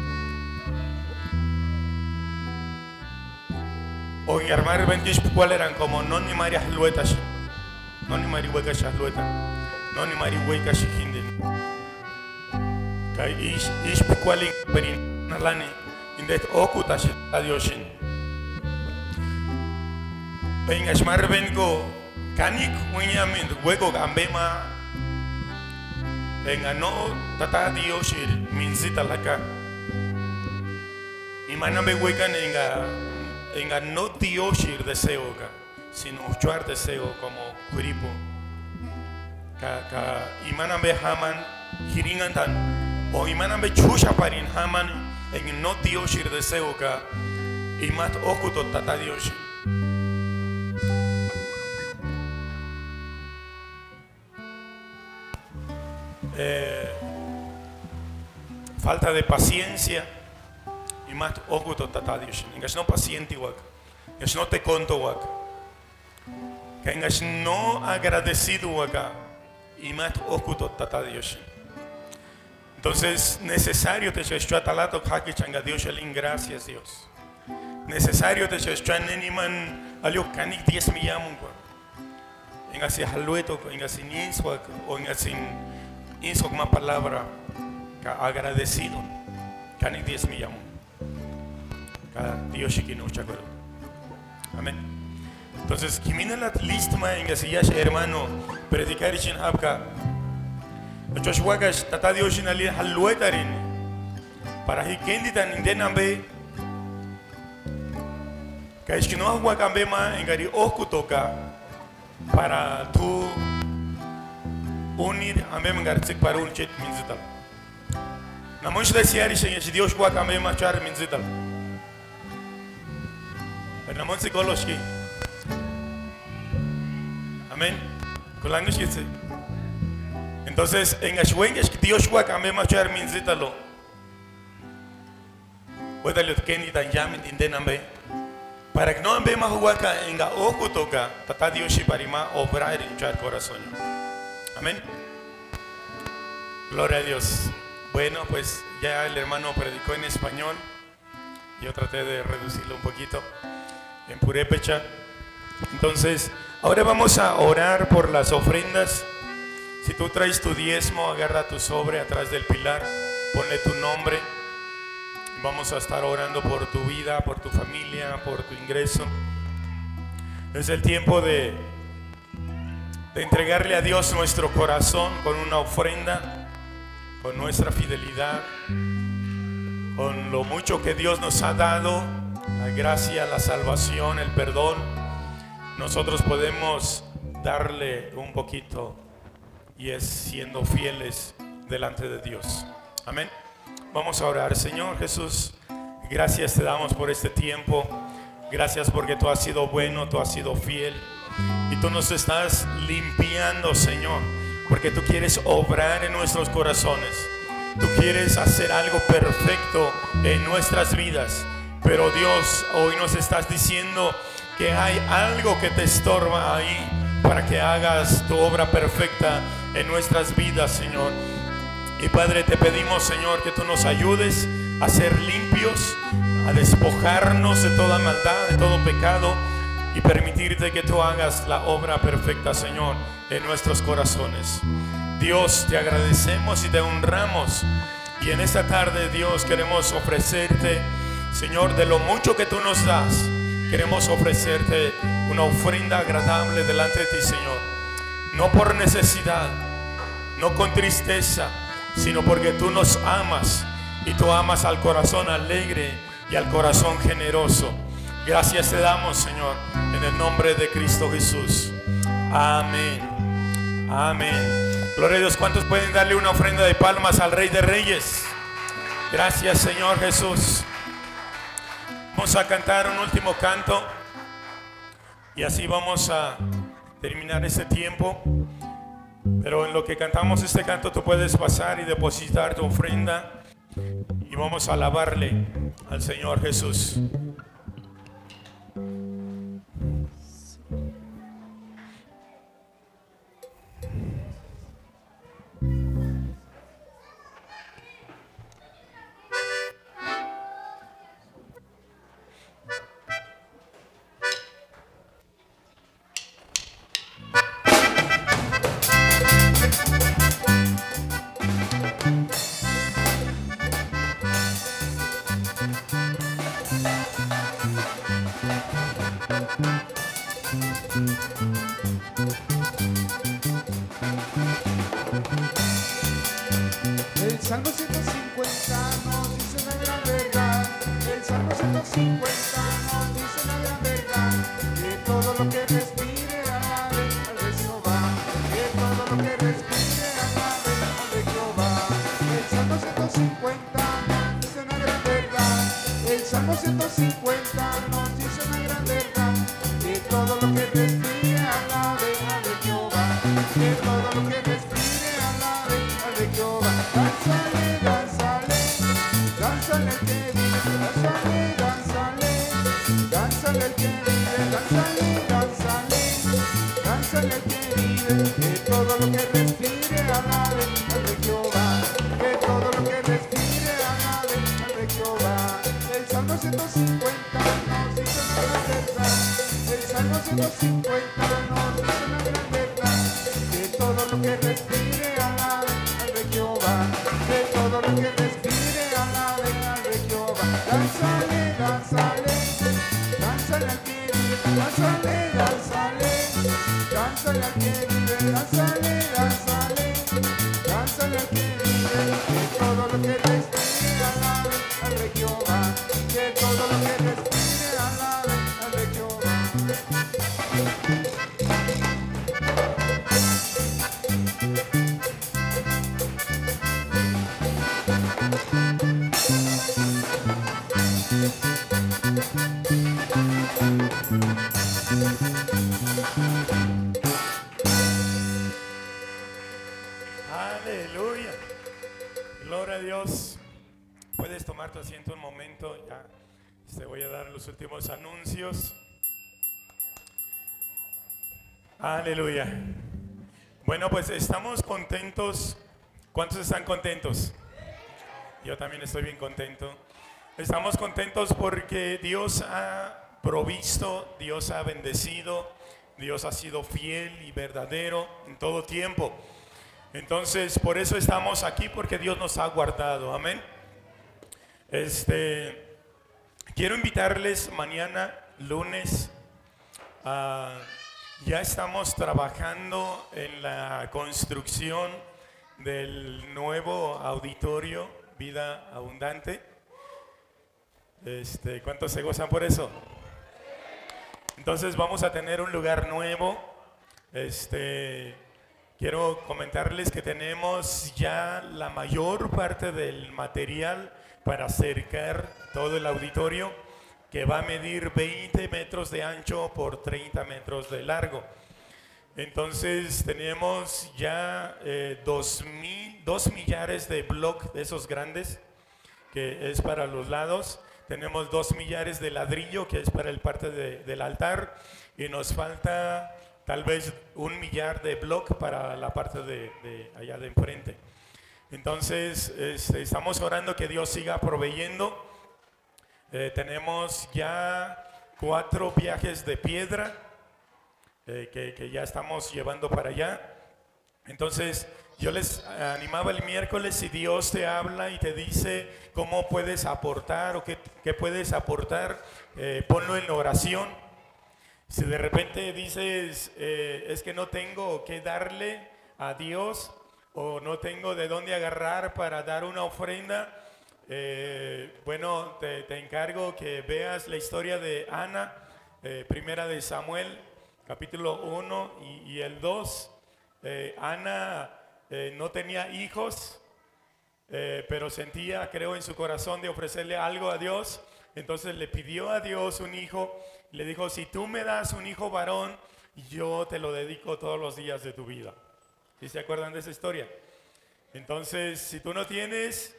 en armar bendish cuál eran como no ni maria luetas. No ni mari hueca lueta no ni mari hueca hinde kai is is cuál perin nalani indet okuta adioshin Pen asmar bengo kanik unyamin hueco gambema. En no tata dioshir minsita laka imana be huecan en Tenga no dioshir deseo ka, sino uchuar deseo como kuripo. Ka ka imanan be haman hiringan tan o imanan be chusha parin haman en no dioshir deseo ka imat okuto tata dioshir. Eh, falta de paciencia imat okuto tata Dios. Engas no paciente wak. Engas no te conto wak. Que engas no agradecido waka. Imat okuto tata Dios. Entonces, necesario te se talato haki changa Dios el gracias Dios. Necesario te se neniman alio kanik 10 mi yamun kwa. Engas si halueto, engas sin inswak o engas sin inswak ma palabra agradecido. Kanik 10 mi. Amén. Entonces, kimina la listma en que ya hermano predicar y sin habka. Joshua gash tata Dios in ali haluetarin. Para hi kendi tan indenambe. Kaish que no agua cambe ma en gari oku toka para tu unir ambe mangartsik para un chet minzital. Namun shida siari shen Dios kwa ma char minzital. Namun psikologi. Amen. Kulangish gitu. Entonces, en Ashwen, Dios Wakame Machar Minzitalo. Puede que ni tan llamen tindenambe. Para que no ambe más huaca en ga ojo toca, tata Dios y parima obrar en el corazón. Amén. Gloria a Dios. Bueno, pues ya el hermano predicó en español. Yo traté de reducirlo un poquito en purépecha. Entonces, ahora vamos a orar por las ofrendas. Si tú traes tu diezmo, agarra tu sobre atrás del pilar, ponle tu nombre. Vamos a estar orando por tu vida, por tu familia, por tu ingreso. Es el tiempo de, de entregarle a Dios nuestro corazón con una ofrenda, con nuestra fidelidad, con lo mucho que Dios nos ha dado, la gracia, la salvación, el perdón. Nosotros podemos darle un poquito y es siendo fieles delante de Dios. Amén. Vamos a orar. Señor Jesús, gracias te damos por este tiempo. Gracias porque tú has sido bueno, tú has sido fiel. Y tú nos estás limpiando, Señor, porque tú quieres obrar en nuestros corazones. Tú quieres hacer algo perfecto en nuestras vidas. Pero Dios, hoy nos estás diciendo que hay algo que te estorba ahí para que hagas tu obra perfecta en nuestras vidas, Señor. Y Padre, te pedimos, Señor, que tú nos ayudes a ser limpios, a despojarnos de toda maldad, de todo pecado y permitirte que tú hagas la obra perfecta, Señor, en nuestros corazones. Dios, te agradecemos y te honramos. Y en esta tarde, Dios, queremos ofrecerte, Señor, de lo mucho que tú nos das, queremos ofrecerte una ofrenda agradable delante de ti, Señor. No por necesidad, no con tristeza, sino porque tú nos amas y tú amas al corazón alegre y al corazón generoso. Gracias te damos, Señor, en el nombre de Cristo Jesús. Amén. Amén. Gloria a Dios. ¿Cuántos pueden darle una ofrenda de palmas al Rey de Reyes? Gracias, Señor Jesús. Vamos a cantar un último canto y así vamos a terminar este tiempo. Pero en lo que cantamos este canto, tú puedes pasar y depositar tu ofrenda y vamos a alabarle al Señor Jesús. Los últimos anuncios. Aleluya. Bueno, pues estamos contentos. ¿Cuántos están contentos? Yo también estoy bien contento. Estamos contentos porque Dios ha provisto, Dios ha bendecido, Dios ha sido fiel y verdadero en todo tiempo. Entonces, por eso estamos aquí, porque Dios nos ha guardado. Amén. Este, quiero invitarles mañana, lunes, ya estamos trabajando en la construcción del nuevo auditorio Vida Abundante. Este, ¿Cuántos se gozan por eso? Entonces vamos a tener un lugar nuevo. Este, quiero comentarles que tenemos ya la mayor parte del material para acercar todo el auditorio que va a medir 20 metros de ancho por 30 metros de largo. Entonces tenemos ya eh, dos, mil, dos millares de bloques de esos grandes, que es para los lados. Tenemos dos millares de ladrillo, que es para el parte del altar. Y nos falta tal vez un millar de bloque para la parte de, allá de enfrente. Entonces este, estamos orando que Dios siga proveyendo. Eh, tenemos ya cuatro viajes de piedra eh, que, ya estamos llevando para allá. Entonces, yo les animaba el miércoles, si Dios te habla y te dice cómo puedes aportar o qué, puedes aportar, eh, ponlo en oración. Si de repente dices, es que no tengo que darle a Dios o no tengo de dónde agarrar para dar una ofrenda, bueno, te, encargo que veas la historia de Ana, primera de Samuel capítulo 1 y, el 2, eh, Ana eh, no tenía hijos, eh, pero sentía, creo, en su corazón de ofrecerle algo a Dios. Entonces le pidió a Dios un hijo. Le dijo, si tú me das un hijo varón, yo te lo dedico todos los días de tu vida. ¿Sí se acuerdan de esa historia? Entonces, si tú no tienes,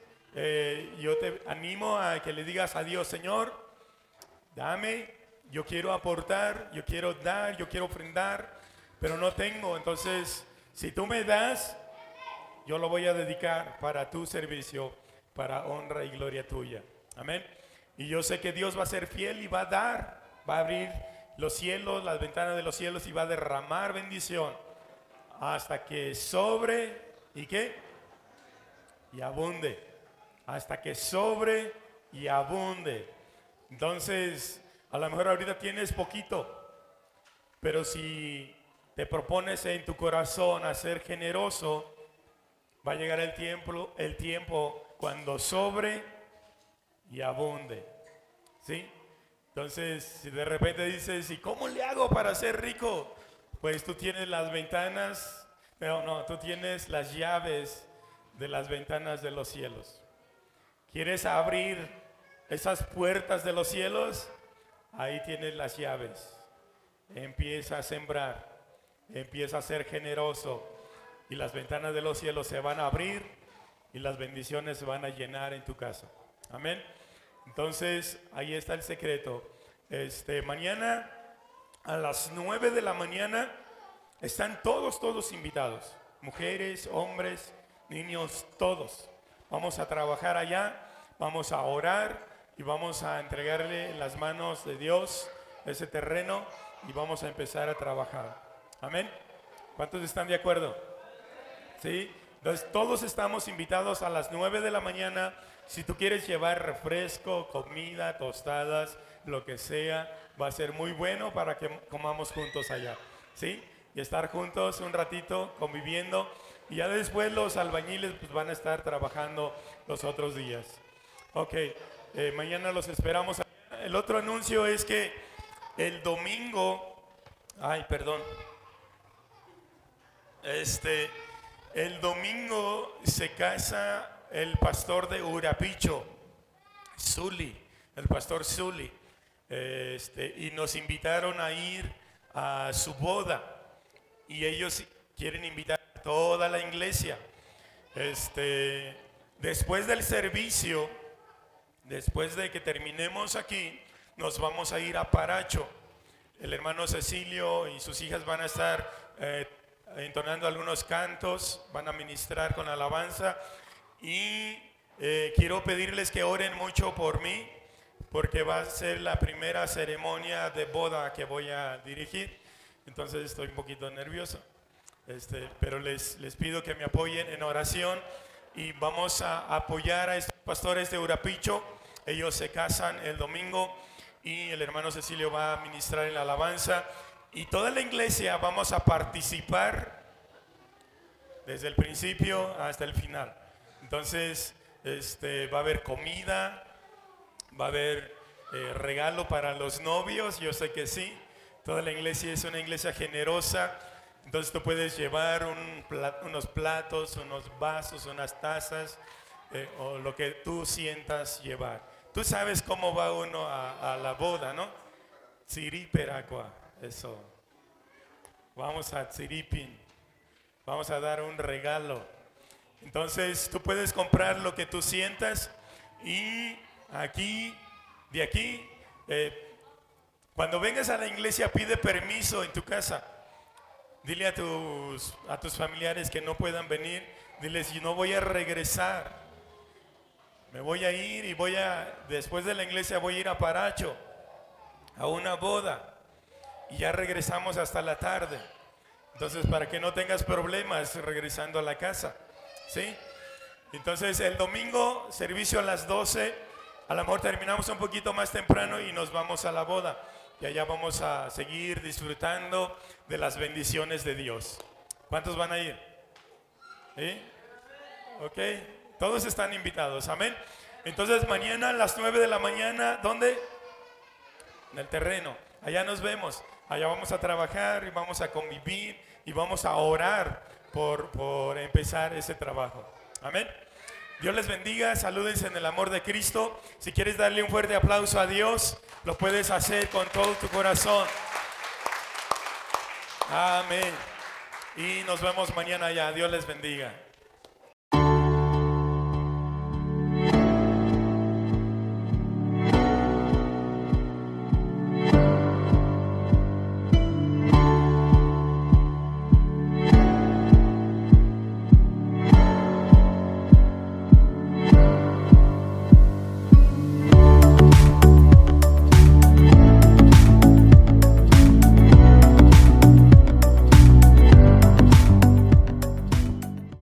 yo te animo a que le digas a Dios, Señor, dame yo quiero aportar, yo quiero dar, yo quiero ofrendar, pero no tengo. Entonces, si tú me das, yo lo voy a dedicar para tu servicio, para honra y gloria tuya. Amén. Y yo sé que Dios va a ser fiel y va a dar, va a abrir los cielos, las ventanas de los cielos y va a derramar bendición hasta que sobre y qué? Y abunde. Hasta que sobre y abunde. Entonces, a lo mejor ahorita tienes poquito, pero si te propones en tu corazón a ser generoso, va a llegar el tiempo, el tiempo cuando sobre y abunde. ¿Sí? Entonces, si de repente dices, ¿y cómo le hago para ser rico? Pues tú tienes las ventanas, pero no, tú tienes las llaves de las ventanas de los cielos. ¿Quieres abrir esas puertas de los cielos? Ahí tienes las llaves. Empieza a sembrar, empieza a ser generoso y las ventanas de los cielos se van a abrir y las bendiciones se van a llenar en tu casa. Amén. Entonces, ahí está el secreto. Este, mañana a las 9 de la mañana están todos, todos invitados. Mujeres, hombres, niños, todos. Vamos a trabajar allá, vamos a orar y vamos a entregarle en las manos de Dios ese terreno y vamos a empezar a trabajar. Amén. ¿Cuántos están de acuerdo? Sí. Entonces todos estamos invitados a las 9 de la mañana. Si tú quieres llevar refresco, comida, tostadas, lo que sea, va a ser muy bueno para que comamos juntos allá. ¿Sí? Y estar juntos un ratito conviviendo. Y ya después los albañiles pues, van a estar trabajando los otros días. Ok. Eh, mañana los esperamos. El otro anuncio es que el domingo, ay, perdón, este, el domingo se casa el pastor de Urapicho, Zuli, el pastor Zuli, este, y nos invitaron a ir a su boda y ellos quieren invitar a toda la iglesia. Este, después del servicio, después de que terminemos aquí, nos vamos a ir a Paracho. El hermano Cecilio y sus hijas van a estar eh, entonando algunos cantos, van a ministrar con alabanza y eh, quiero pedirles que oren mucho por mí porque va a ser la primera ceremonia de boda que voy a dirigir. Entonces estoy un poquito nervioso. Este, pero les, les pido que me apoyen en oración y vamos a apoyar a estos pastores de Urapicho. Ellos se casan el domingo y el hermano Cecilio va a ministrar en la alabanza y toda la iglesia vamos a participar desde el principio hasta el final. Entonces, este, va a haber comida, va a haber eh, regalo para los novios, yo sé que sí. Toda la iglesia es una iglesia generosa. Entonces tú puedes llevar unos platos, unos vasos, unas tazas eh, o lo que tú sientas llevar. Tú sabes cómo va uno a, la boda, ¿no? Peracua, eso. Vamos a Tsiripin, vamos a dar un regalo. Entonces tú puedes comprar lo que tú sientas y aquí, de aquí, eh, cuando vengas a la iglesia pide permiso en tu casa Dile a tus, a tus familiares que no puedan venir, diles, yo no voy a regresar. Me voy a ir y voy a, después de la iglesia voy a ir a Paracho, a una boda. Y ya regresamos hasta la tarde. Entonces, para que no tengas problemas regresando a la casa. ¿Sí? Entonces, el domingo, servicio a las 12. A lo mejor terminamos un poquito más temprano y nos vamos a la boda y allá vamos a seguir disfrutando de las bendiciones de Dios. ¿Cuántos van a ir? ¿Sí? Ok, todos están invitados, amén. Entonces mañana a las 9 de la mañana, ¿dónde? En el terreno, allá nos vemos, allá vamos a trabajar y vamos a convivir y vamos a orar por, por empezar ese trabajo. Amén. Dios les bendiga, salúdense en el amor de Cristo. Si quieres darle un fuerte aplauso a Dios, lo puedes hacer con todo tu corazón. Amén. Y nos vemos mañana ya. Dios les bendiga.